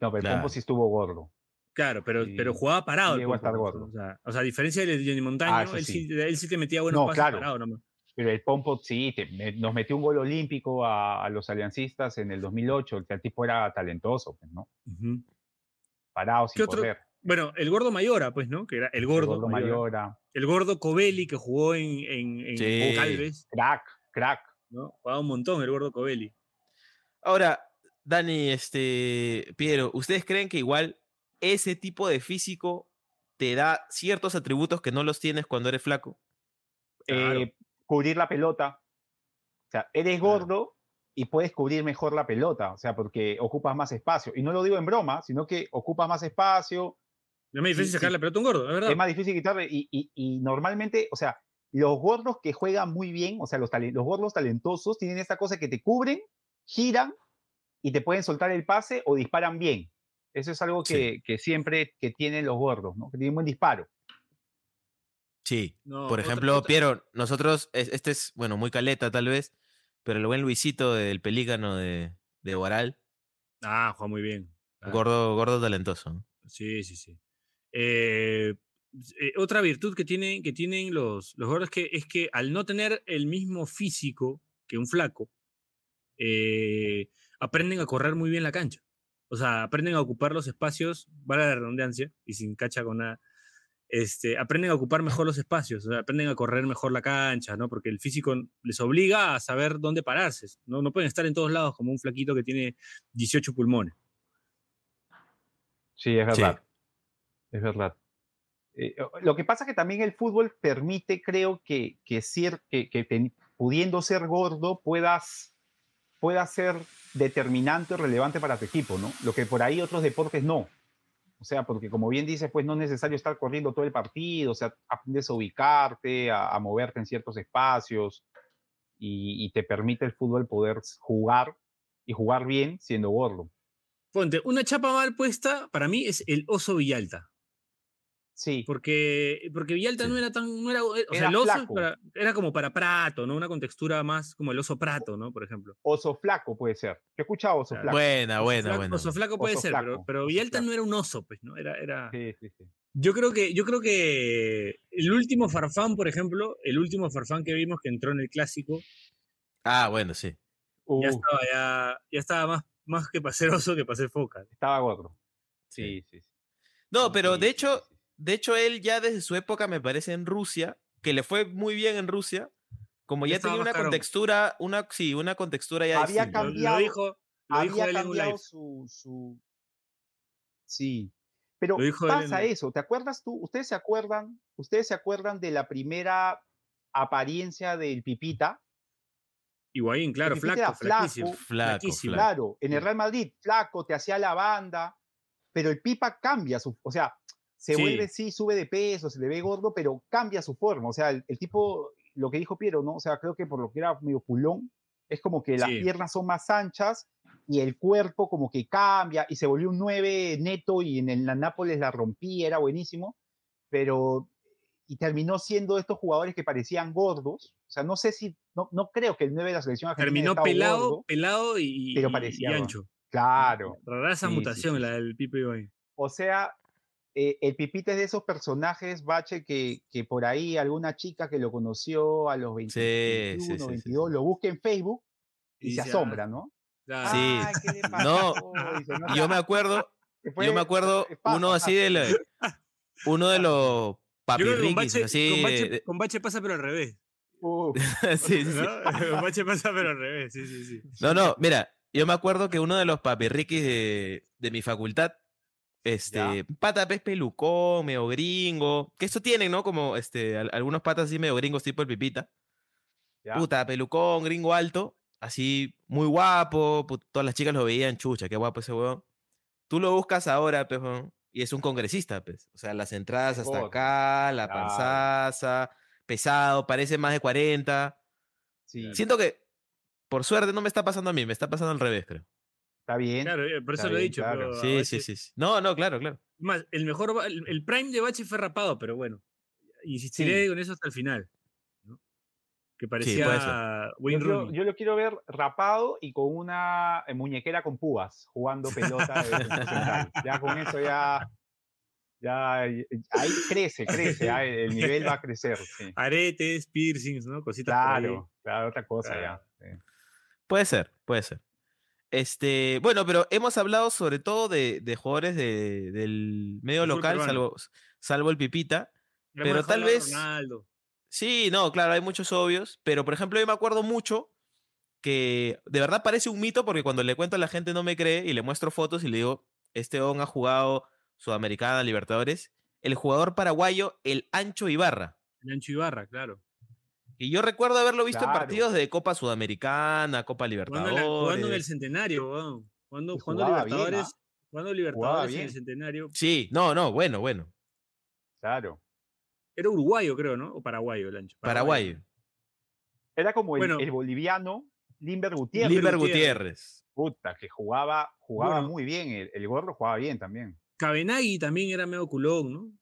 No, pero el. Pompo sí estuvo gordo. Claro, pero, Sí, pero jugaba parado. el llegó a estar gordo. O sea, o sea, a diferencia de Johnny Montaño, eso él, sí. sí. él sí te metía buenos No, pases claro. parado nomás. Pero el Pompo sí, te- me- nos metió un gol olímpico a, a los aliancistas en el 2008. O sea, el tipo era talentoso, pues, ¿no? Parado ¿Qué sin otro- correr. Bueno, el gordo Mayora, pues, ¿no? Que era el El gordo, gordo Mayora. Mayora. El gordo Covelli que jugó en, en, en Sí. Calves, Crack, crack. ¿no? Jugaba un montón el gordo Covelli. Ahora, Dani, este, Piero, ¿ustedes creen que igual ese tipo de físico te da ciertos atributos que no los tienes cuando eres flaco? Claro. Eh, cubrir la pelota. O sea, eres Claro. gordo y puedes cubrir mejor la pelota. O sea, porque ocupas más espacio. Y no lo digo en broma, sino que ocupas más espacio, Es más difícil Sí, sacar sí. la pelota a un gordo, es verdad. es más difícil quitarle. Y, y- y normalmente, o sea, los gordos que juegan muy bien, o sea, los, los gordos talentosos tienen esta cosa que te cubren, giran y te pueden soltar el pase o disparan bien. Eso es algo Sí. que, siempre que tienen los gordos, ¿no? Que tienen buen disparo. Sí. No, Por ejemplo, otra- Piero, nosotros, es- este es, bueno, muy caleta tal vez, pero el buen Luisito del Pelícano de, de Ah, juega muy bien. Ah, gordo, gordo talentoso. Sí, sí, sí. Eh, eh, otra virtud que tienen, que tienen los, los gordos que, es que al no tener el mismo físico que un flaco, eh, aprenden a correr muy bien la cancha. O sea, aprenden a ocupar los espacios, vale la redundancia, y sin cacha con nada, este, aprenden a ocupar mejor los espacios, o sea, aprenden a correr mejor la cancha, ¿no? Porque el físico les obliga a saber dónde pararse, ¿no? No pueden estar en todos lados como un flaquito que tiene 18 pulmones. Sí, es Sí. verdad. Es verdad. Eh, lo que pasa es que también el fútbol permite, creo, que, que, ser, que, que ten- pudiendo ser gordo puedas, pueda ser determinante o relevante para tu equipo, ¿no? Lo que por ahí otros deportes no. O sea, porque como bien dices, pues no es necesario estar corriendo todo el partido, o sea, aprendes a ubicarte, a, moverte en ciertos espacios y, y te permite el fútbol poder jugar y jugar bien siendo gordo. Ponte, una chapa mal puesta para mí es el oso Villalta. Sí, Porque, porque Villalta Sí. no era tan. No era, o sea, Era el oso para- era como para Prato, ¿no? Una contextura más como el oso Prato, ¿no? Por ejemplo. oso flaco puede ser. Yo he escuchado oso Claro. flaco. Buena, buena, buena. Oso flaco puede Oso ser, pero, flaco, pero Villalta no era un oso, pues, ¿no? Era, era... Sí, sí, sí. Yo creo que, yo creo que el último Farfán, por ejemplo, el último Farfán que vimos que entró en el clásico, Ah, bueno, sí. ya Uh, estaba, ya, ya estaba más, más que para ser oso que para ser foca. estaba gordo. Sí, sí. sí. No, pero Sí, de sí, hecho. De hecho, él ya desde su época, me parece, en Rusia, que le fue muy bien en Rusia, como Ya tenía una contextura, una, sí, una contextura ya Había distinta. Lo, lo cambiado- dijo, lo dijo había él en un cambiado su, su... Sí. Pero pasa eso, ¿te acuerdas tú? ¿Ustedes se acuerdan? ¿Ustedes se acuerdan de la primera apariencia del Pipita? Higuaín, claro, flaco, flaco, flaquísimo. flaco. Claro, en el. Real Madrid, flaco, te hacía la banda, pero el Pipa cambia su, o sea, se Sí. vuelve, sí, sube de peso, se le ve gordo, pero cambia su forma, o sea, el, el tipo, lo que dijo Piero, ¿no? O sea, creo que por lo que era medio culón, es como que las Sí. piernas son más anchas y el cuerpo como que cambia y se volvió un 9 neto y en el la Nápoles la rompía, era buenísimo, pero y terminó siendo estos jugadores que parecían gordos, o sea, no sé si, no, no creo que el 9 de la selección argentina Terminó pelado, gordo. pelado y, pero y- parecía y gordo. ancho. Claro, Rara esa Sí, mutación, la del Pipe Higuaín. O sea, eh, el Pipita es de esos personajes, Bache, que, que por ahí alguna chica que lo conoció a los 20, Sí, sí, 21, sí, sí, 22, lo busca en Facebook y, Y se ya. asombra, ¿no? Claro. Sí. Ay, ¿qué le No? Dice, no yo me acuerdo, yo me acuerdo pasa, uno así de lo- uno de los con papirriquis, Bache, así con, Bache, de- con Bache pasa pero al revés. Uf, sí, sí, sí. ¿no? Con Bache pasa pero al revés, sí, sí, sí. No, no, mira, yo me acuerdo que uno de los papirriquis de, de mi facultad, este, pata pez pelucón, medio gringo, que esto tienen, ¿no? Como este, al- algunos patas así medio gringos, tipo el pipita. ya. Puta, pelucón, gringo alto, así muy guapo, put- todas las chicas lo veían, chucha, qué guapo ese huevón. Tú lo buscas ahora, huevón, y es un congresista, pues. O sea, las entradas hasta acá, la claro. panzaza, pesado, parece más de 40. Sí, Siento que, por suerte, no me está pasando a mí, me está pasando al revés, creo. Está bien. Claro, eh, por eso lo he dicho. claro. pero a Sí, Bache- sí, sí, sí. No, no, claro, claro. Más, el mejor, el, el prime de Bache fue rapado, pero bueno. Insistiré Sí. con eso hasta el final. ¿no? Que parecía Yo, Wayne Rooney. yo lo quiero ver rapado y con una eh, muñequera con púas, jugando pelota de. Ya con eso ya, ya eh, ahí crece, crece, ya el nivel va a crecer. sí. Aretes, piercings, ¿no? Cositas por ahí. Claro, claro, otra cosa Claro. ya. sí. Puede ser, puede ser. Este, bueno, pero hemos hablado sobre todo de, de jugadores de- del medio local, salvo, salvo el Pipita. Pero tal vez- Ronaldo. Sí, no, claro, hay muchos obvios, pero por ejemplo yo me acuerdo mucho que de verdad parece un mito porque cuando le cuento a la gente no me cree y le muestro fotos y le digo, este on ha jugado Sudamericana, Libertadores, el jugador paraguayo, el Ancho Ibarra. El Ancho Ibarra, claro. Y yo recuerdo haberlo visto en partidos de Copa Sudamericana, Copa Libertadores. jugando en el centenario, weón. Jugando, bien, Libertadores. ¿ah? Jugando Libertadores en bien. el centenario. Sí, no, no, bueno, bueno. Claro. Era uruguayo, creo, ¿no? O paraguayo el Ancho. Paraguayo. Era como el, Bueno. el boliviano Limber Gutiérrez. Liber Gutiérrez. Puta, que jugaba, jugaba Bueno. muy bien. El, el gordo jugaba bien también. Cabenagui también era medio culón, ¿no?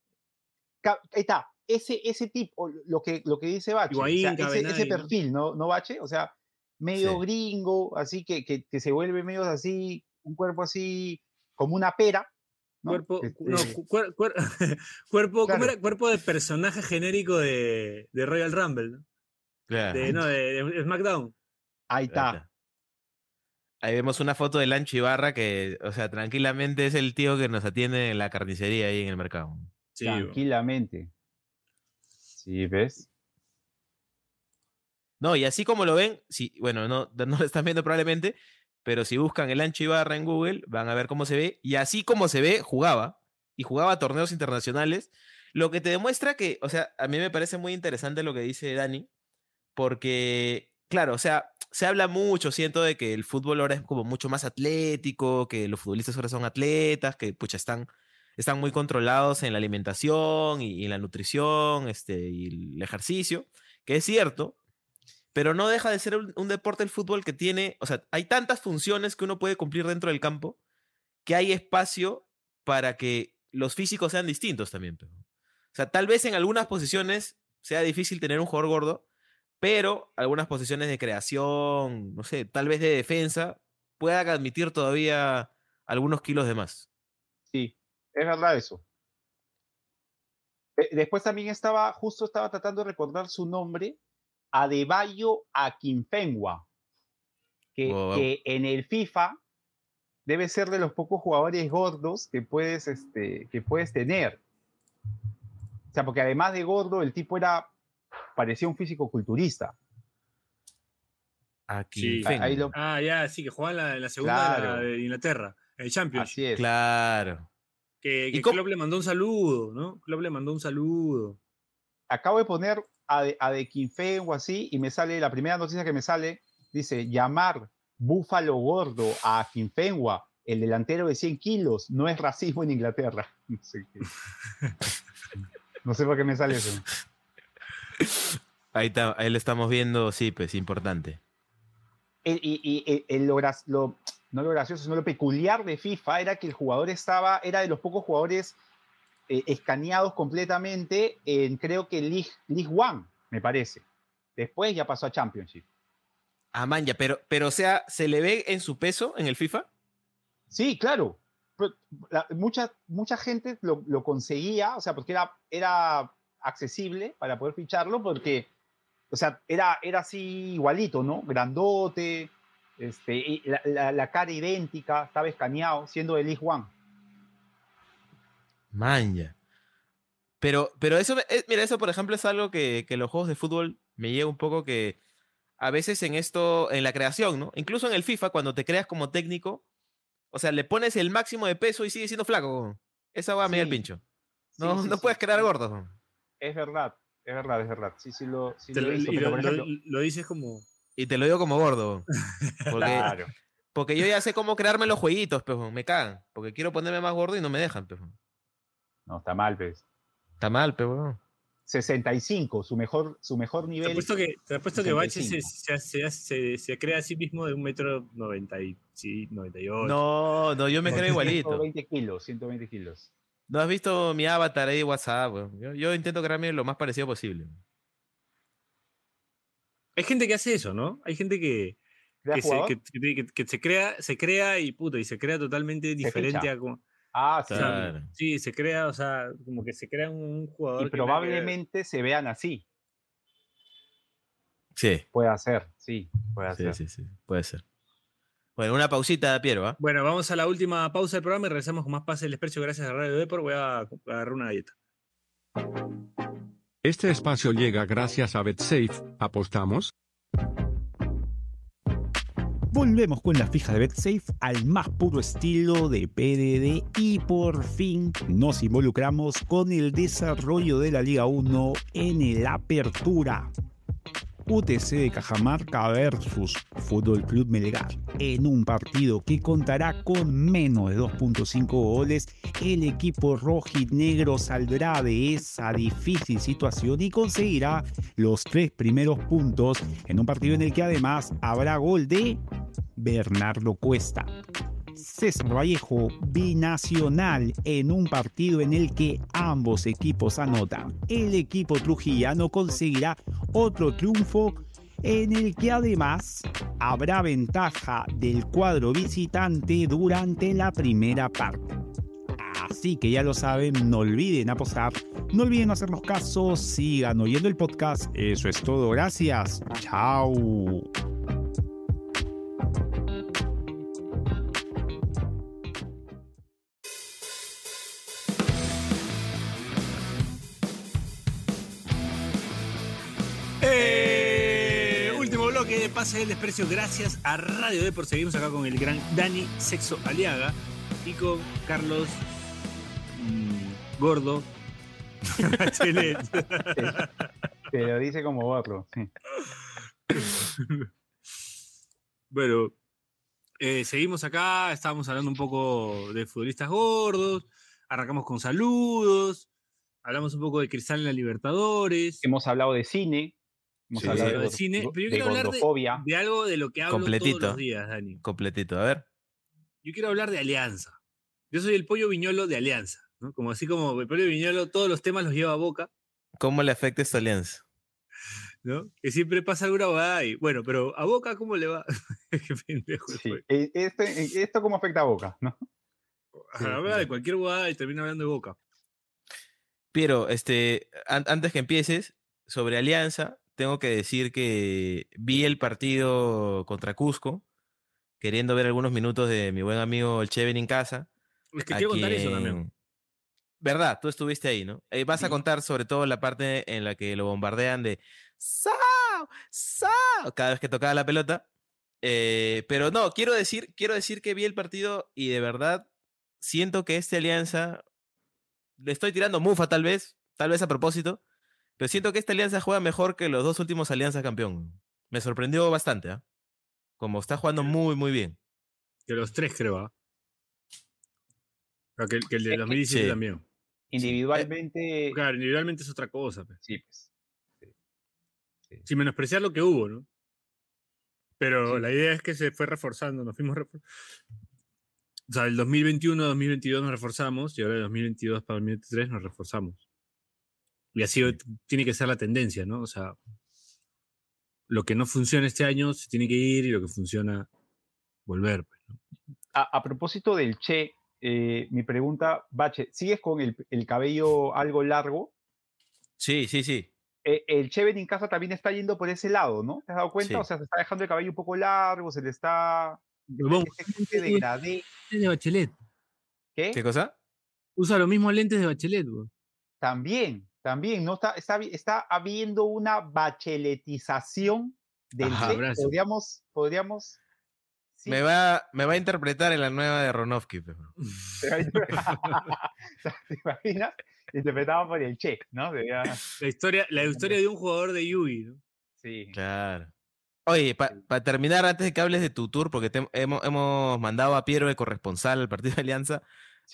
Ahí está. Ese, ese tipo, lo que, lo que dice Bache. o sea, Higuaín, ese, perfil, ¿no? ¿no, Bache? O sea, medio Sí. gringo, así que, que, que se vuelve medio así, un cuerpo así, como una pera. ¿no? Cuerpo, Este, no, cuer- cuer- cuerpo, ¿cómo era? Cuerpo de personaje genérico de, de Royal Rumble, ¿no? Claro. De, no, de, de SmackDown. ahí está. Ahí vemos una foto del Ancho Ibarra que, o sea, tranquilamente es el tío que nos atiende en la carnicería ahí en el mercado. Sí, tranquilamente. Sí, ¿ves? No, y así como lo ven, si, bueno, no, no lo están viendo probablemente, pero si buscan el Ancho Ibarra en Google, van a ver cómo se ve. Y así como se ve, jugaba. y jugaba torneos internacionales, lo que te demuestra que, o sea, a mí me parece muy interesante lo que dice Dani, porque, claro, o sea, se habla mucho, siento, de que el fútbol ahora es como mucho más atlético, que los futbolistas ahora son atletas, que pucha, están, están muy controlados en la alimentación y, la nutrición este, y el ejercicio, que es cierto, pero no deja de ser un, un, deporte el fútbol que tiene, o sea, hay tantas funciones que uno puede cumplir dentro del campo que hay espacio para que los físicos sean distintos también. Pero. O sea, tal vez en algunas posiciones sea difícil tener un jugador gordo, pero algunas posiciones de creación, no sé, tal vez de defensa, pueda admitir todavía algunos kilos de más. Es verdad eso. Después también estaba, justo estaba tratando de recordar su nombre, Adebayo Akinfenwa, que, wow. que en el FIFA debe ser de los pocos jugadores gordos que puedes, este, que puedes tener. O sea, porque además de gordo, el tipo era, parecía un físico culturista. Aquí. Sí. Lo... Ah, ya, sí, que jugaba en la, segunda claro. de, Inglaterra, en el Champions. Así es. Claro. Que, que Klopp le mandó un saludo, ¿no? Klopp le mandó un saludo. Acabo de poner a de, a de Quinfe o así, y me sale, la primera noticia que me sale, dice, llamar Búfalo Gordo a Quinfenwa, el delantero de 100 kilos, no es racismo en Inglaterra. No sé, qué. no sé por qué me sale eso. Ahí, está, ahí lo estamos viendo, sí, pues importante. Y, y, y el, lo, lo, no lo gracioso, sino lo peculiar de FIFA era que el jugador estaba, era de los pocos jugadores eh, escaneados completamente en creo que League, League One, me parece. Después ya pasó a Championship. Ah, man, ya, pero, pero o sea, ¿se le ve en su peso en el FIFA? Sí, claro. La, mucha, mucha gente lo, lo, conseguía, o sea, porque era, era accesible para poder ficharlo, porque, o sea, era, era así igualito, ¿no? Grandote, este, y la, la, la, cara idéntica, estaba escaneado, siendo de League One. Manja. Pero, pero eso, mira, eso por ejemplo es algo que, que los juegos de fútbol me llega un poco que a veces en esto, en la creación, ¿no? Incluso en el FIFA, cuando te creas como técnico, o sea, le pones el máximo de peso y sigue siendo flaco. Esa va a medir el pincho. No, sí, sí, no sí, puedes crear gordo. Es verdad, es verdad, es verdad. Sí, sí lo, sí lo, lo, lo, dices como... Y te lo digo como gordo. Porque, claro. porque yo ya sé cómo crearme los jueguitos, pero me cagan. Porque quiero ponerme más gordo y no me dejan, pero. No, está mal, pues. Está mal, pero. 65, su mejor, su mejor nivel. Te apuesto que, te apuesto que Bache se, se, se, se, crea a sí mismo de un metro 90 y, sí, 98. No, no, yo me creo igualito. 120 kilos, 120 kilos. ¿No has visto mi avatar ahí de WhatsApp? Yo, yo, intento crearme lo más parecido posible. Hay gente que hace eso, ¿no? Hay gente que, que, se, que, que, que, se, crea, se crea y puto, y se crea totalmente diferente a como. Ah, sí. Claro. Sí, se crea, o sea, como que se crea un jugador. Y probablemente se vean así. Sí. Puede ser, sí, puede sí, ser. Sí, sí, puede ser. Bueno, una pausita, Piero. ¿eh? Bueno, vamos a la última pausa del programa y regresamos con más Pase del Desprecio gracias a Radio Depor. Voy a agarrar una galleta. Este espacio llega gracias a BetSafe. ¿Apostamos? Volvemos con la fija de BetSafe al más puro estilo de PDD y por fin nos involucramos con el desarrollo de la Liga 1 en el Apertura. UTC de Cajamarca versus Fútbol Club Melgar. En un partido que contará con menos de 2.5 goles, el equipo rojinegro saldrá de esa difícil situación y conseguirá los tres primeros puntos en un partido en el que además habrá gol de Bernardo Cuesta. César Vallejo binacional en un partido en el que ambos equipos anotan. El equipo trujillano conseguirá otro triunfo en el que además habrá ventaja del cuadro visitante durante la primera parte. Así que ya lo saben, no olviden apostar, no olviden hacernos caso, sigan oyendo el podcast. Eso es todo, gracias. Chao. De Pase del Desprecio, gracias a Radio Depor. Seguimos acá con el gran Dani Sexo Aliaga y con Carlos mm, gordo. Bachelet. Te lo dice como gordo. sí. bueno, eh, seguimos acá, estábamos hablando un poco de futbolistas gordos, arrancamos con saludos, hablamos un poco de Cristal en la Libertadores, Hemos hablado de cine. Hemos Sí, hablado sí. de de, cine, gordo- pero yo de quiero hablar de, algo de lo que hablo todos los días, Dani. Completito. A ver. Yo quiero hablar de Alianza. Yo soy el pollo viñolo de Alianza, ¿no? Como así como el pollo viñolo, todos los temas los lleva a boca, ¿Cómo le afecta esta alianza? ¿no? Que siempre pasa alguna boda y, bueno, pero a boca, ¿cómo le va? Qué pendejo Sí. soy. Eh, Esto, cómo afecta a Boca, ¿no? Habla sí. de cualquier boda y termina hablando de boca. Piero, este, an- antes que empieces, sobre Alianza, tengo que decir que vi el partido contra Cusco, queriendo ver algunos minutos de mi buen amigo el Cheven en casa. Es que quiero contar eso también. ¿Verdad? Tú estuviste ahí, ¿no? Eh, vas a contar sobre todo la parte en la que lo bombardean de ¡Sao! ¡Sao! cada vez que tocaba la pelota. Eh, pero no, quiero decir, quiero decir que vi el partido y de verdad siento que esta alianza le estoy tirando mufa tal vez, tal vez a propósito, pero siento que esta alianza juega mejor que los dos últimos alianzas campeón. Me sorprendió bastante, ¿ah? Como está jugando muy, muy bien. Que los tres, creo. ¿ah? Pero Que, que el de Eh, eh, 2017 sí. también. Individualmente, Claro, individualmente es otra cosa. sí, pues. Sin menospreciar lo que hubo, ¿no? Pero Sí. la idea es que se fue reforzando, nos fuimos refor- O sea, el 2021-2022 nos reforzamos y ahora el 2022 para 2023 nos reforzamos. Y así tiene que ser la tendencia, ¿no? O sea, lo que no funciona este año se tiene que ir y lo que funciona, volver. pues, ¿no? A, a propósito del Che, eh, mi pregunta, Bache, ¿sigues con el, el cabello algo largo? Sí, sí, sí. Eh, el Che en casa también está yendo por ese lado, ¿no? ¿Te has dado cuenta? Sí. O sea, se está dejando el cabello un poco largo, se le está... Huevón, Este corte degradé. lentes de Bachelet. ¿Qué? ¿Qué cosa? Usa los mismos lentes de Bachelet, weón. También, también, ¿no? Está, está, está habiendo una bacheletización del Ajá. Podríamos, podríamos... sí, Me, va, me va a interpretar en la nueva de Ronovsky. pero- ¿Te imaginas? Interpretado por el Che, ¿no? Sería- La historia, la historia de un jugador de Yugi, ¿no? sí. Claro. Oye, para terminar, antes de que hables de tu tour, porque te hemos, hemos mandado a Piero, el corresponsal, al partido de Alianza,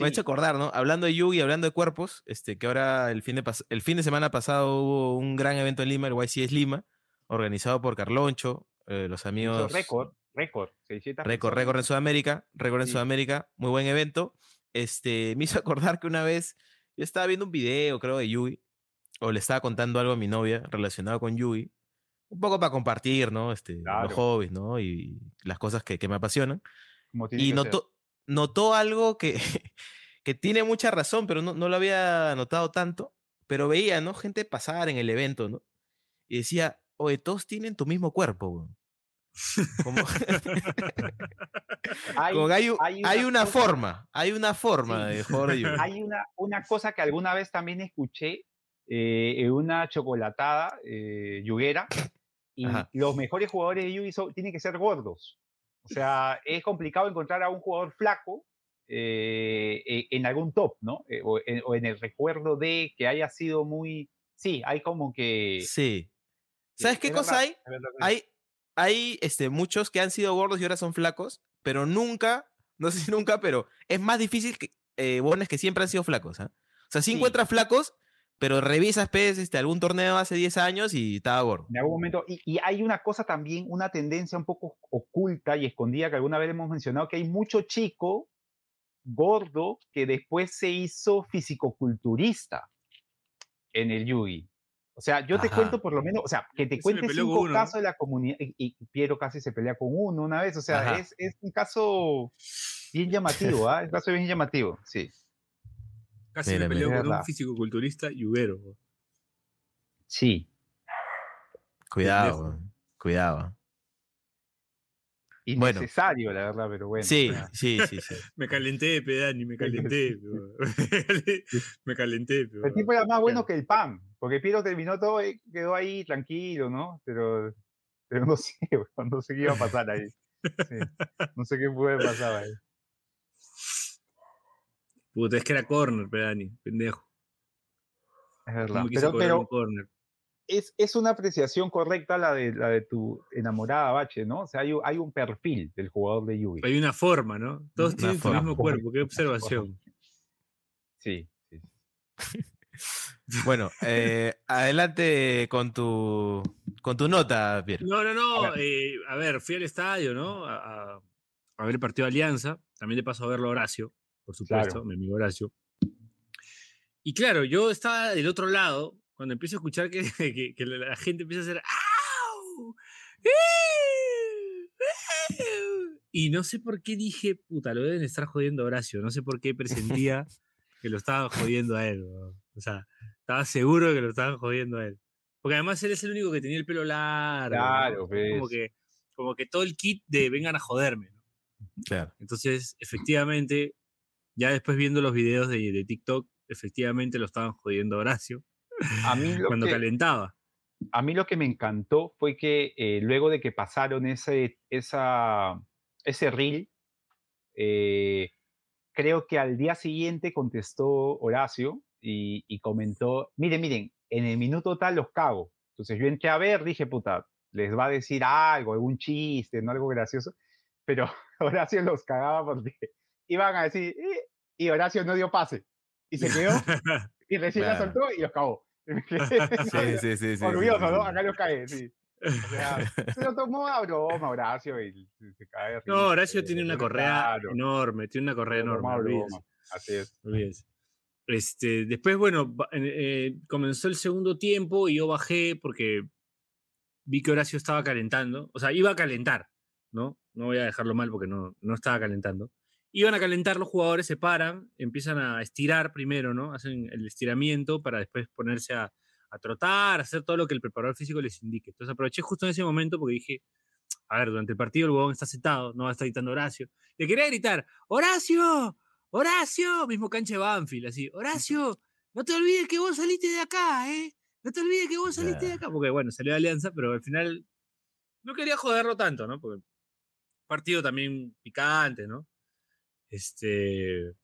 me ha hecho acordar, ¿no? Hablando de Yugi, hablando de cuerpos, este, que ahora el fin, de el fin de semana pasado hubo un gran evento en Lima, el YCS Lima, organizado por Carloncho, eh, los amigos... Récord, récord. 600 Récord, récord en Sudamérica, récord en Sí. Sudamérica, muy buen evento. Este, me hizo acordar que una vez yo estaba viendo un video, creo, de Yui, o le estaba contando algo a mi novia relacionado con Yui, un poco para compartir, ¿no? Este, Claro. los hobbies, ¿no? Y las cosas que, que me apasionan. Como Y ser. notó, notó algo que, que tiene mucha razón, pero no, no lo había notado tanto, pero veía, ¿no? Gente pasar en el evento, ¿no? Y decía, oye, todos tienen tu mismo cuerpo, weón". Como, Hay, como una cosa- forma, hay una forma Sí. de a Yu-Gi-Oh! hay una, una cosa que alguna vez también escuché eh, en una chocolatada eh, yuguera y Ajá. los mejores jugadores de Yugi son- tienen que ser gordos. O sea, es complicado encontrar a un jugador flaco eh, e- en algún top, ¿no? Eh, o, en, o en el recuerdo de que haya sido muy... Sí, hay como que... Sí. ¿Sabes qué cosa verdad, hay? Hay, hay este, muchos que han sido gordos y ahora son flacos, pero nunca, no sé si nunca, pero es más difícil que eh, huevones que siempre han sido flacos. ¿ah? O sea, sí, Sí. encuentras flacos, pero revisas pues, este, algún torneo hace 10 años y estaba gordo. En algún momento, y, y hay una cosa también, una tendencia un poco oculta y escondida que alguna vez hemos mencionado, que hay mucho chico gordo que después se hizo fisicoculturista en el Yugi. O sea, yo te cuento por lo menos, o sea, que te cuente cinco uno, ¿no? casos de la comunidad, y, y Piero casi se pelea con uno una vez, o sea, es, es un caso bien llamativo, ¿ah? Un caso bien llamativo, sí. Casi Mira, me peleó Es con un verdad. fisicoculturista yuguero. Sí. Cuidado, Pendejo. Cuidado. Bueno. Innecesario, la verdad, pero bueno. Sí, sí, sí, sí. Me calenté, pedani, me calenté. me calenté. El tipo era más bueno que el PAN, porque Piero terminó todo y quedó ahí tranquilo, ¿no? Pero, pero no sé, no sé qué iba a pasar ahí. Sí, No sé qué puede pasar ahí. Puta, es que era corner, pe, Dani, pendejo. Es verdad. ¿Cómo quiso Pero, pero corner? Es, es una apreciación correcta la de, la de tu enamorada Bache, ¿no? O sea, hay, un- hay un perfil del jugador de Yugi. Hay una forma, ¿no? Todos Una tienen forma. mismo cuerpo, qué observación. Sí, sí. Bueno, eh, adelante con tu, con tu nota, Pierre. No, no, no. A eh, a ver, fui al estadio, ¿no? A, a- a ver el partido de Alianza. También de paso a verlo a Horacio, por supuesto, Claro. mi amigo Horacio. Y claro, yo estaba del otro lado cuando empiezo a escuchar que, que- que la gente empieza a hacer ¡Au! Y no sé por qué dije, puta, lo deben estar jodiendo a Horacio. No sé por qué presentía que lo estaban jodiendo a él. O sea, estaba seguro de que lo estaban jodiendo a él. Porque además él es el único que tenía el pelo largo. Claro, Como ves. que, como que todo el kit de vengan a joderme. ¿no? Claro. Entonces, efectivamente, ya después viendo los videos de, de TikTok, efectivamente lo estaban jodiendo a Horacio A mí lo cuando que, calentaba. a mí lo que me encantó fue que eh, luego de que pasaron ese, esa, ese reel, eh, creo que al día siguiente contestó Horacio y, y comentó, miren, miren, en el minuto tal los cago. Entonces yo entré a ver, dije, puta, les va a decir algo, algún chiste, no algo gracioso, pero Horacio los cagaba porque iban a decir, "Eh", y Horacio no dio pase. Y se quedó y recién la Claro. soltó y los cagó. Sí, sí, sí. sí, Orgulloso, ¿no? Acá los cae, sí. O sea, se lo tomó a broma Horacio y se, cae. de No, Horacio eh, tiene una correa claro, enorme, tiene una correa enorme. a broma, olvídese, Así es. olvídese. Este, después, bueno, eh, comenzó el segundo tiempo y yo bajé porque vi que Horacio estaba calentando. O sea, iba a calentar, ¿no? No voy a dejarlo mal porque no, no estaba calentando. Iban a calentar los jugadores, se paran, empiezan a estirar primero, ¿no? Hacen el estiramiento para después ponerse a, a trotar, a hacer todo lo que el preparador físico les indique. Entonces aproveché justo en ese momento porque dije, a ver, durante el partido el huevón está sentado, no va a estar gritando Horacio. Le quería gritar, ¡Horacio! ¡Horacio! Mismo cancha de Banfield, así, ¡Horacio! No te olvides que vos saliste de acá, ¿eh? No te olvides que vos saliste de acá. Porque bueno, salió de Alianza, pero al final no quería joderlo tanto, ¿no? Porque partido también picante, ¿no? Este.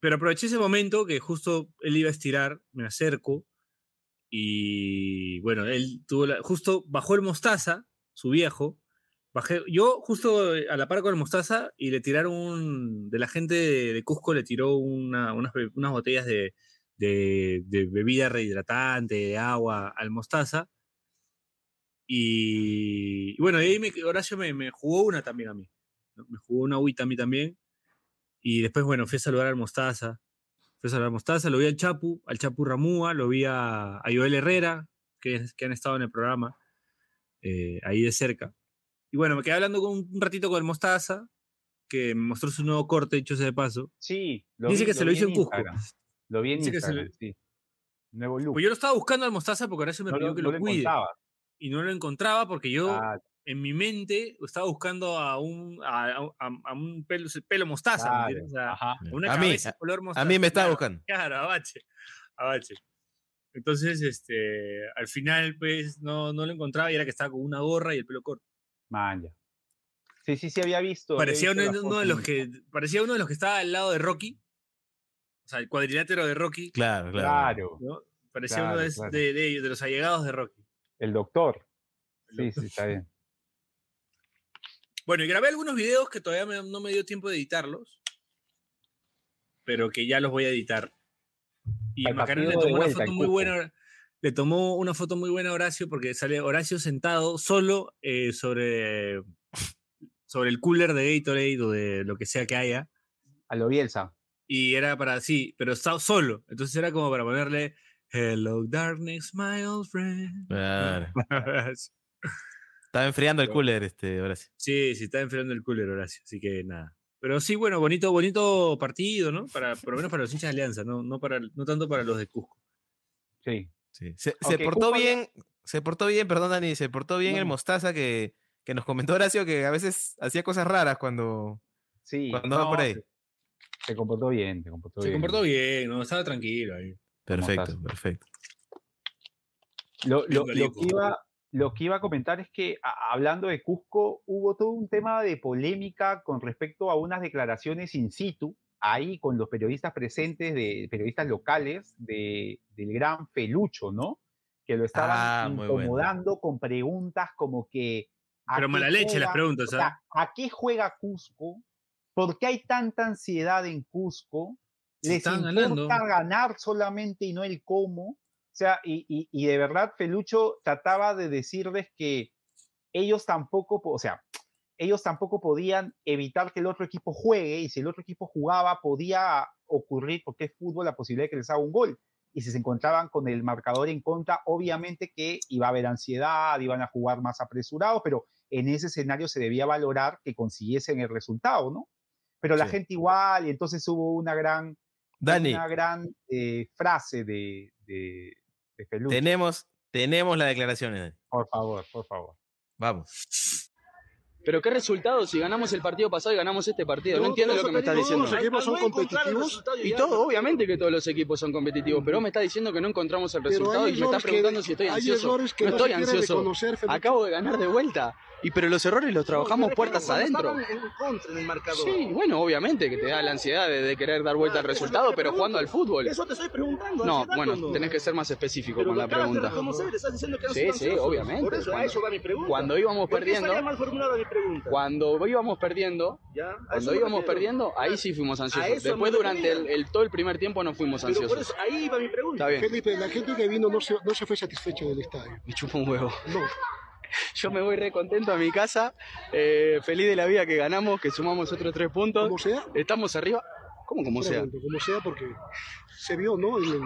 Pero aproveché ese momento que justo él iba a estirar, me acerco y bueno, él tuvo justo bajó el mostaza, su viejo, bajé, yo justo a la par con el mostaza y le tiraron de la gente de, de Cusco le tiró una- unas, unas botellas de, de, bebida rehidratante, de agua al mostaza. Y, bueno, y ahí me- Horacio me, me jugó una también a mí. Me jugó una agüita a mí también. Y después, bueno, fui a saludar al Mostaza. Fui a saludar al Mostaza, lo vi al Chapu, al Chapu Ramúa, lo vi a, a Joel Herrera, que, que han estado en el programa, eh, ahí de cerca. Y bueno, me quedé hablando con, un ratito con el Mostaza, que me mostró su nuevo corte, dicho sea de paso. Sí, lo Dice vi- que se lo hizo en Cusco. Instagram. Lo vi en Dice lo- Instagram, sí. Nuevo look. Pues yo lo estaba buscando al Mostaza porque Horacio me no pidió lo, que no lo lo cuide. encontraba. Y no lo encontraba porque yo, Ah, en mi mente, estaba buscando a un, a, a- a un pelo, pelo mostaza, ¿me claro, entiendes? O sea, ajá. una A mí, cabeza a- color mostaza. A mí me estaba claro. buscando. Claro, abache. Abache. Entonces, este, al final, pues, no, no lo encontraba y era que estaba con una gorra y el pelo corto. Man, ya. Sí, sí, sí, había visto. había Parecía visto uno, de los que, parecía uno de los que estaba al lado de Rocky. O sea, el cuadrilátero de Rocky. Claro, claro. Claro, ¿no? Parecía Claro, uno de, claro. de- de ellos, de los allegados de Rocky. el doctor. El Sí, doctor. sí, está bien. Bueno, y grabé algunos videos que todavía me- no me dio tiempo de editarlos, pero que ya los voy a editar. Y Al Macarena le tomó una vuelta foto muy buena. Le tomó una foto muy buena a Horacio porque sale Horacio sentado solo eh, sobre, sobre el cooler de Gatorade o de lo que sea que haya. A lo Bielsa. Y era para, sí, pero estaba solo. Entonces era como para ponerle Hello darkness, my old friend. Claro. Estaba enfriando el cooler, este, ahora sí. Sí, está enfriando el cooler, Horacio, así que nada. Pero sí, bueno, bonito, bonito partido, ¿no? Para, por lo menos para los hinchas de Alianza, no, no, para, no tanto para los de Cusco. Sí. Sí. Se, se portó Cusco bien, se portó bien, perdón Dani, se portó bien el. Mostaza que, que nos comentó Horacio que a veces hacía cosas raras cuando, Sí. cuando va por no, ahí. Se, se comportó bien, se comportó Se bien. comportó bien, ¿no? Estaba tranquilo ahí. Perfecto, perfecto. Lo, lo- lo que iba, lo que iba a comentar es que, a- hablando de Cusco, hubo todo un tema de polémica con respecto a unas declaraciones in situ ahí con los periodistas presentes, de periodistas locales, de, del gran Felucho, ¿no? Que lo estaban Ah, bueno. incomodando con preguntas como que... ¿a Pero qué mala leche las juega- preguntas, o sea, ¿ah? ¿A qué juega Cusco? ¿Por qué hay tanta ansiedad en Cusco? ¿Les están importa ganando. ganar solamente y no el cómo? O sea, y, y- y de verdad Felucho trataba de decirles que ellos tampoco, po- o sea, ellos tampoco podían evitar que el otro equipo juegue y si el otro equipo jugaba podía ocurrir, porque es fútbol, la posibilidad de que les haga un gol. Y si se encontraban con el marcador en contra, obviamente que iba a haber ansiedad, iban a jugar más apresurados, pero en ese escenario se debía valorar que consiguiesen el resultado, ¿no? Pero la Sí. gente igual, y entonces hubo una gran, Dani, una gran eh, frase de, de, de tenemos, tenemos las declaraciones. Por favor, por favor. Vamos. Pero qué resultado si ganamos el partido pasado y ganamos este partido. No, entiendo lo que me estás diciendo. Todos los equipos son competitivos. Y todo, obviamente que todos los equipos son competitivos, pero vos me estás diciendo que no encontramos el resultado y me estás que- preguntando si estoy ansioso. no no estoy ansioso. Acabo de ganar de vuelta. Y pero los errores los trabajamos puertas adentro. en el marcador. Sí, bueno, obviamente que te da la ansiedad de, de querer dar vuelta al resultado, pero jugando al fútbol. Eso te estoy preguntando. No, bueno, no? tenés que ser más específico Pero con la pregunta. estás diciendo que no Sí, sí, ansiosos. obviamente. Por eso, a eso va mi pregunta. Cuando íbamos ¿Por perdiendo, mal formulada mi pregunta? cuando íbamos perdiendo, ¿Ya? Cuando íbamos perdiendo, ahí sí fuimos ansiosos. Después durante el, todo el primer tiempo no fuimos Pero por ansiosos. eso, ahí va mi pregunta. Está bien. Felipe, la gente que vino no se, no se fue satisfecha del estadio. Me chupa un huevo. No. Yo me voy re contento a mi casa, eh, feliz de la vida que ganamos, que sumamos otros tres puntos. Como sea. Estamos arriba. ¿Cómo como sea? Como sea, porque se vio, ¿no? En el, en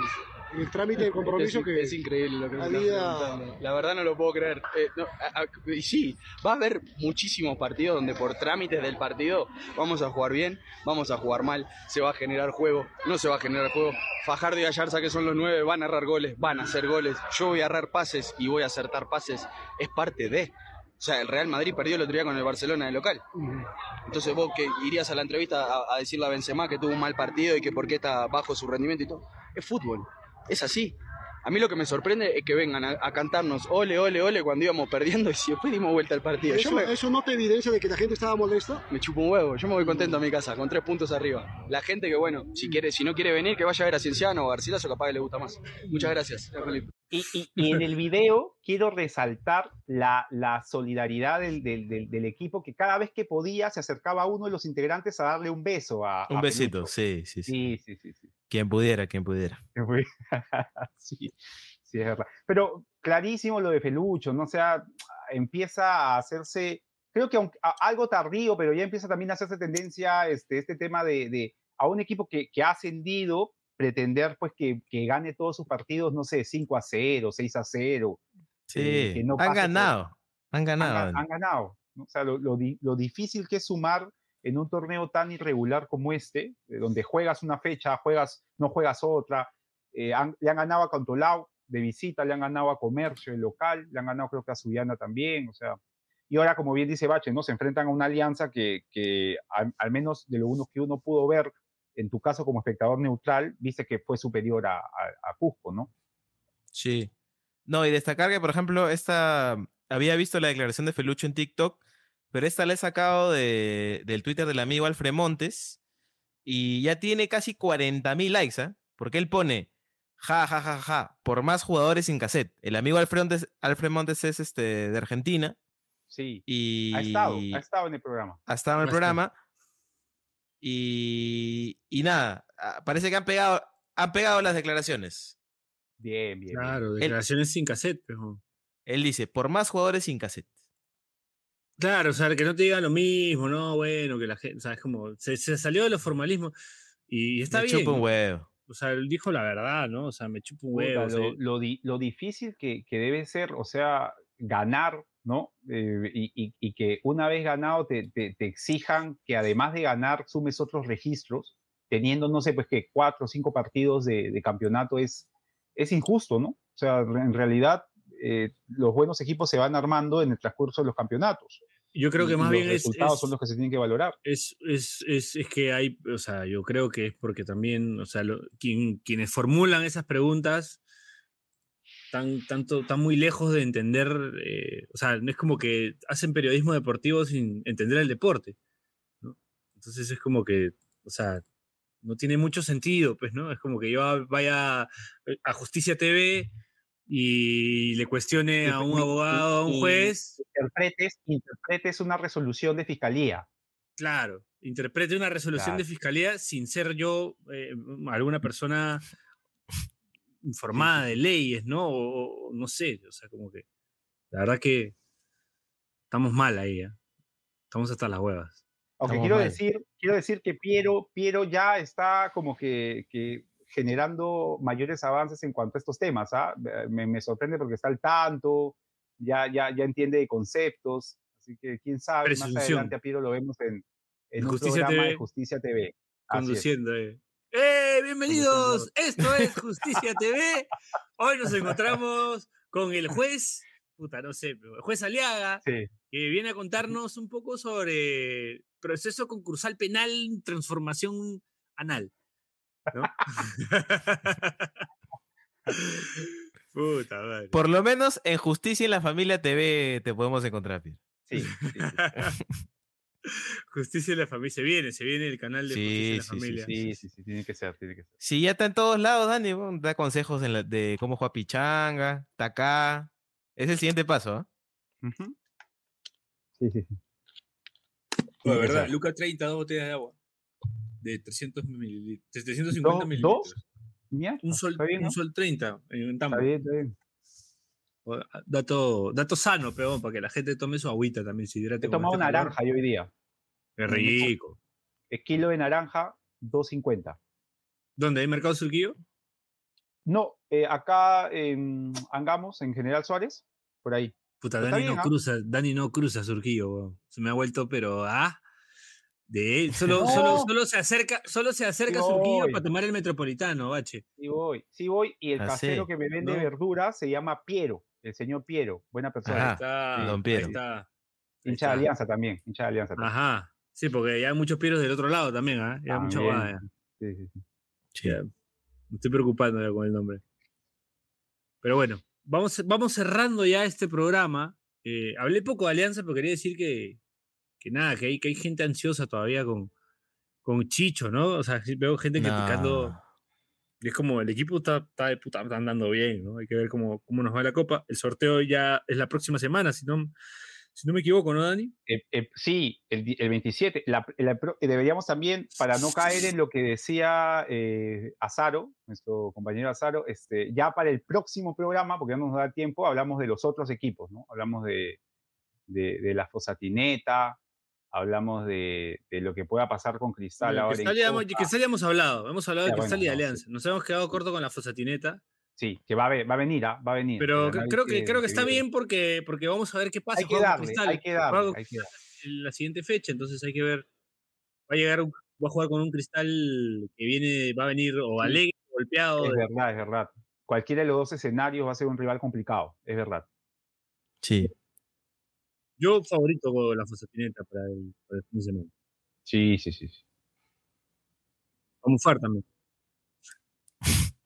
el trámite de compromiso es, que. es increíble lo que me había-. La verdad no lo puedo creer. Eh, no, a- a- y sí, va a haber muchísimos partidos donde por trámites del partido vamos a jugar bien, vamos a jugar mal, se va a generar juego, no se va a generar juego. Fajardo y Ayarza, que son los nueve, van a errar goles, van a hacer goles. Yo voy a errar pases y voy a acertar pases. Es parte de. O sea, el Real Madrid perdió el otro día con el Barcelona de local. Entonces vos que irías a la entrevista a, a decirle a Benzema que tuvo un mal partido y que por qué está bajo su rendimiento y todo. Es fútbol. Es así. A mí lo que me sorprende es que vengan a, a cantarnos ole, ole, ole cuando íbamos perdiendo y si después dimos vuelta al partido. Yo Eso, me, eso no te evidencia de que la gente estaba molesta. me chupo un huevo, yo me voy contento a mi casa, con tres puntos arriba. La gente que, bueno, si quiere, si no quiere venir, que vaya a ver a Cienciano o a Garcilaso, capaz que le gusta más. Muchas gracias, Felipe. Y, y- y en el video quiero resaltar la, la solidaridad del, del- del- del equipo que cada vez que podía se acercaba a uno de los integrantes a darle un beso. A, Un a besito, sí, sí, sí. Sí, sí, sí. Quien pudiera, quien pudiera. Sí, sí, es verdad. Pero clarísimo lo de Felucho, ¿no? O sea, empieza a hacerse, creo que aunque- a- algo tardío, pero ya empieza también a hacerse tendencia este, este tema de, de a un equipo que, que ha ascendido, pretender pues que, que gane todos sus partidos, no sé, 5 a 0, 6 a 0. Sí, Eh, que no han por- ganado. Han Han, ganado. ga- Dani. han ganado. O sea, lo, lo lo difícil que es sumar en un torneo tan irregular como este, donde juegas una fecha, juegas, no juegas otra. eh, han- le han ganado a Cantolao de visita, le han ganado a Comercio, el local, le han ganado creo que a Suyana también, o sea. Y ahora, como bien dice Bache, ¿no? Se enfrentan a una alianza que, que al, menos de lo uno que uno pudo ver, en tu caso como espectador neutral, viste que fue superior a- a Cusco, ¿no? Sí. No, y destacar que, por ejemplo, esta. Había visto la declaración de Felucho en TikTok, pero esta la he sacado de, del Twitter del amigo Alfred Montes y ya tiene casi 40 mil likes, ¿ah? Porque él pone, ja, ja, ja, ja, por más jugadores sin cassette. El amigo Alfred Montes, Alfred Montes es este, de Argentina Sí, y ha estado, ha estado en el programa. ha estado en el programa. Y, y nada, ah, parece que han pegado, han pegado las declaraciones. Bien, bien. bien. Claro, declaraciones sin cassette, pero. Él dice, por más jugadores sin cassette. Claro, o sea, que no te digan lo mismo, ¿no? Bueno, que la gente, o sea, es como, se, se salió de los formalismos y está Me bien. chupa un huevo. O sea, él dijo la verdad, ¿no? O sea, me chupa un Puta, huevo. o sea, lo, lo di- lo difícil que, que debe ser, o sea, ganar, ¿no? Eh, y, y- y que una vez ganado te, te- te exijan que además de ganar sumes otros registros, teniendo, no sé, pues que cuatro o cinco partidos de, de campeonato es, es injusto, ¿no? O sea, en realidad eh, los buenos equipos se van armando en el transcurso de los campeonatos. yo creo que más los bien es, resultados es- son los que se tienen que valorar. es, es, es, es que hay, o sea, yo creo que es porque también, o sea, lo- quien- quienes formulan esas preguntas están, tanto, están muy lejos de entender, eh, o sea, no es como que hacen periodismo deportivo sin entender el deporte, ¿no? Entonces es como que, o sea, no tiene mucho sentido, pues, ¿no? Es como que yo vaya a Justicia TV y le cuestione a un abogado, a un juez, Interpretes, interpretes una resolución de fiscalía. claro, interprete una resolución de fiscalía sin ser yo eh, alguna persona informada de leyes, ¿no? O, o no sé, o sea, como que la verdad que estamos mal ahí, ¿eh? estamos hasta las huevas. Aunque quiero mal. decir, quiero decir que Piero, Piero ya está como que, que generando mayores avances en cuanto a estos temas. ¿ah? Eh, Me, me sorprende porque está al tanto, ya, ya, ya entiende de conceptos. Así que quién sabe, más adelante a Piero lo vemos en, en un programa de. Justicia TV. Así es. conduciendo. eh. ¡Eh! Bienvenidos. Esto es Justicia TV. Hoy nos encontramos con el juez, puta, no sé, el juez Aliaga, Sí. que viene a contarnos un poco sobre proceso concursal penal, transformación anal. ¿No? Puta madre. Por lo menos en Justicia en la Familia TV te podemos encontrar, Pierre. Sí, sí, sí. Justicia en la familia. Se viene, se viene el canal de Justicia en la Sí, sí, sí, familia. Sí, sí, sí, tiene que ser, tiene que ser. Si ya está en todos lados, Dani, da consejos en la- de cómo juega pichanga, está acá. Es el siguiente paso, ¿ah? Ujú. Sí, sí, sí. Verdad. Luca 30, dos botellas de agua. De 300 mililitros. De 350 ¿Dos? Mililitros. Un sol, bien, un ¿no? sol 30 en. Está bien, está bien. O- Dato, dato sano, peón, para que la gente tome su agüita también. Hidrate He tomado este naranja yo hoy día. Qué rico. El kilo de naranja, 2.50. ¿Dónde? ¿Hay mercado surquillo? No, eh, acá en Angamos, en General Suárez, por ahí. Puta, Dani no bien, ¿ah? cruza, Dani no cruza surquillo, weón. Se me ha vuelto, pero ah. De él. Solo, No. solo, solo se acerca, solo se acerca a Sí surquillo voy. para tomar el metropolitano, bache. Sí voy, sí voy. Y el Ah, casero sí, que me vende ¿no? verduras se llama Piero, el señor Piero. Buena persona. Ajá. está. Don ahí Piero. está. hincha de. Alianza también. Hincha de Alianza también. Ajá. Sí, porque ya hay muchos pieros del otro lado también, ¿ah? Ya hay mucha guada. Sí, sí, sí. Sí. Ya, Me estoy preocupando ya con el nombre. Pero bueno, vamos, vamos cerrando ya este programa. Eh, hablé poco de Alianza, pero quería decir que, que nada, que hay, que hay gente ansiosa todavía con, con Chicho, ¿no? O sea, veo gente criticando. No. Y es como el equipo está, está de puta, está andando bien, ¿no? Hay que ver cómo, cómo nos va la copa. El sorteo ya es la próxima semana, si no, si no me equivoco, ¿no, Dani? Eh, eh, sí, el, el 27. La- la pro- eh, deberíamos también, para no caer en lo que decía eh, Azaro, nuestro compañero Azaro, este, ya para el próximo programa, porque no nos da tiempo, hablamos de los otros equipos, ¿no? Hablamos de, de, de la Fosatineta, hablamos de, de lo que pueda pasar con Cristal Bueno, ahora. en Cristal ya hemos-. Cristal ya hemos hablado, hemos hablado Ya, de Cristal bueno, y sí. Alianza. Nos hemos quedado corto con la Fosatineta. Sí, que va a, va a venir, ¿ah? va a venir. Pero creo que, creo que está viene. bien porque, porque vamos a ver qué pasa. Hay que juega con darle, Cristal, hay que darle, hay que darle. en la siguiente fecha, entonces hay que ver. Va a llegar, un- va a jugar con un Cristal que viene, va a venir o alegre, golpeado. Es de- verdad, es verdad. Cualquiera de los dos escenarios va a ser un rival complicado, es verdad. Sí. Yo favorito con la Fosatineta para el, para el fin de semana. Sí, sí, sí. sí. Vamos a también.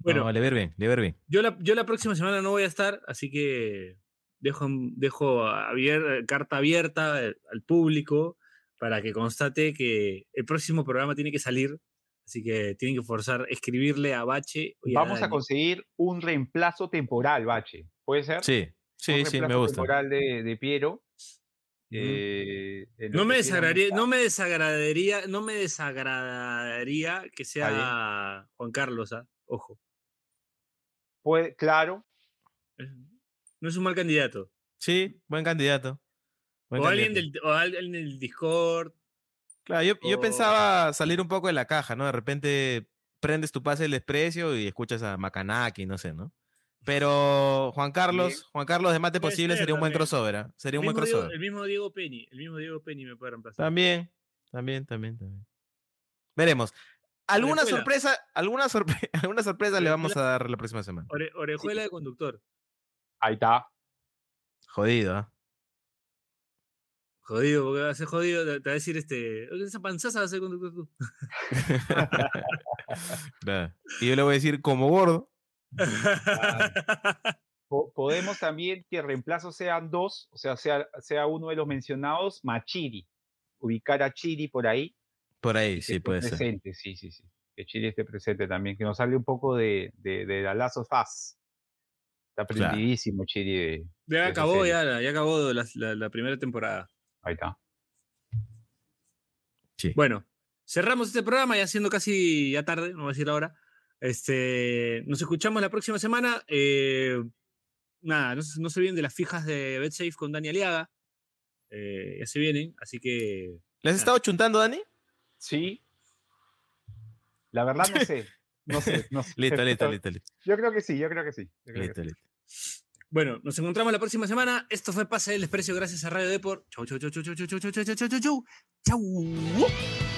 Bueno, No, le ver bien, le ver bien. Yo la, yo la próxima semana no voy a estar, así que dejo, dejo abier- carta abierta al al público para que constate que el próximo programa tiene que salir. Así que tienen que forzar, escribirle a Bache. y Vamos a conseguir un reemplazo temporal, Bache. ¿Puede ser? Sí, sí, sí, me gusta. temporal de, de Piero. eh, No me, desagradaría, no me desagradaría, no me desagradaría que sea Juan Carlos, ¿ah? ojo. Puede, claro, No es un mal candidato. Sí, buen candidato. Buen O alguien, del, o alguien del Discord. Claro, yo, pensaba salir un poco de la caja, ¿no? De repente prendes tu pase del desprecio y escuchas a Macanaki, no sé, ¿no? Pero Juan Carlos, Juan Carlos de Mate Puede Posible ser sería un buen también. crossover, ¿ah? Sería un El buen mismo, Diego, crossover. el mismo Diego Penny. El mismo Diego Penny me puede reemplazar. También, también, también, también. Veremos. ¿Alguna Orejuela. sorpresa, alguna, sorpre- alguna sorpresa le vamos a dar la próxima semana? Ore- orejuela de conductor. ahí está. Jodido, ¿ah? Jodido, porque va a ser jodido. Te te va a decir este. "Oye, Esa panzaza va a ser conductor tú. Claro. Y yo le voy a decir, como gordo, Po- podemos también que reemplazos sean dos, o sea, sea, sea uno de los mencionados, Machiri. Ubicar a Chiri por ahí. Por ahí, que sí, esté puede ser. presente, sí, sí, sí. Que Chile esté presente también, que nos sale un poco de, de, de la Lazo Faz. Está Claro. prendidísimo Chile. de- Ya de acabó, ya, la- ya acabó la, la- la primera temporada. Ahí está. Sí. Bueno, cerramos este programa ya siendo casi ya tarde, no voy a decir ahora. Este, nos escuchamos la próxima semana. eh, nada, no, se- no se olviden de las fijas de BetSafe con Dani Aliaga. eh, ya se vienen, así que ¿Le has Ah. estado chuntando, Dani? Sí. La verdad no sé. No sé, no sé. Listo, listo, listo, listo. Yo creo que sí, yo creo que sí. creo que Listo, sí. listo. Bueno, nos encontramos la próxima semana. Esto fue Pase del Desprecio gracias a Radio Deport. Chau, chau, chau, chau, chau, chau, chau, chau, chau, chau, chau, chau. Chau.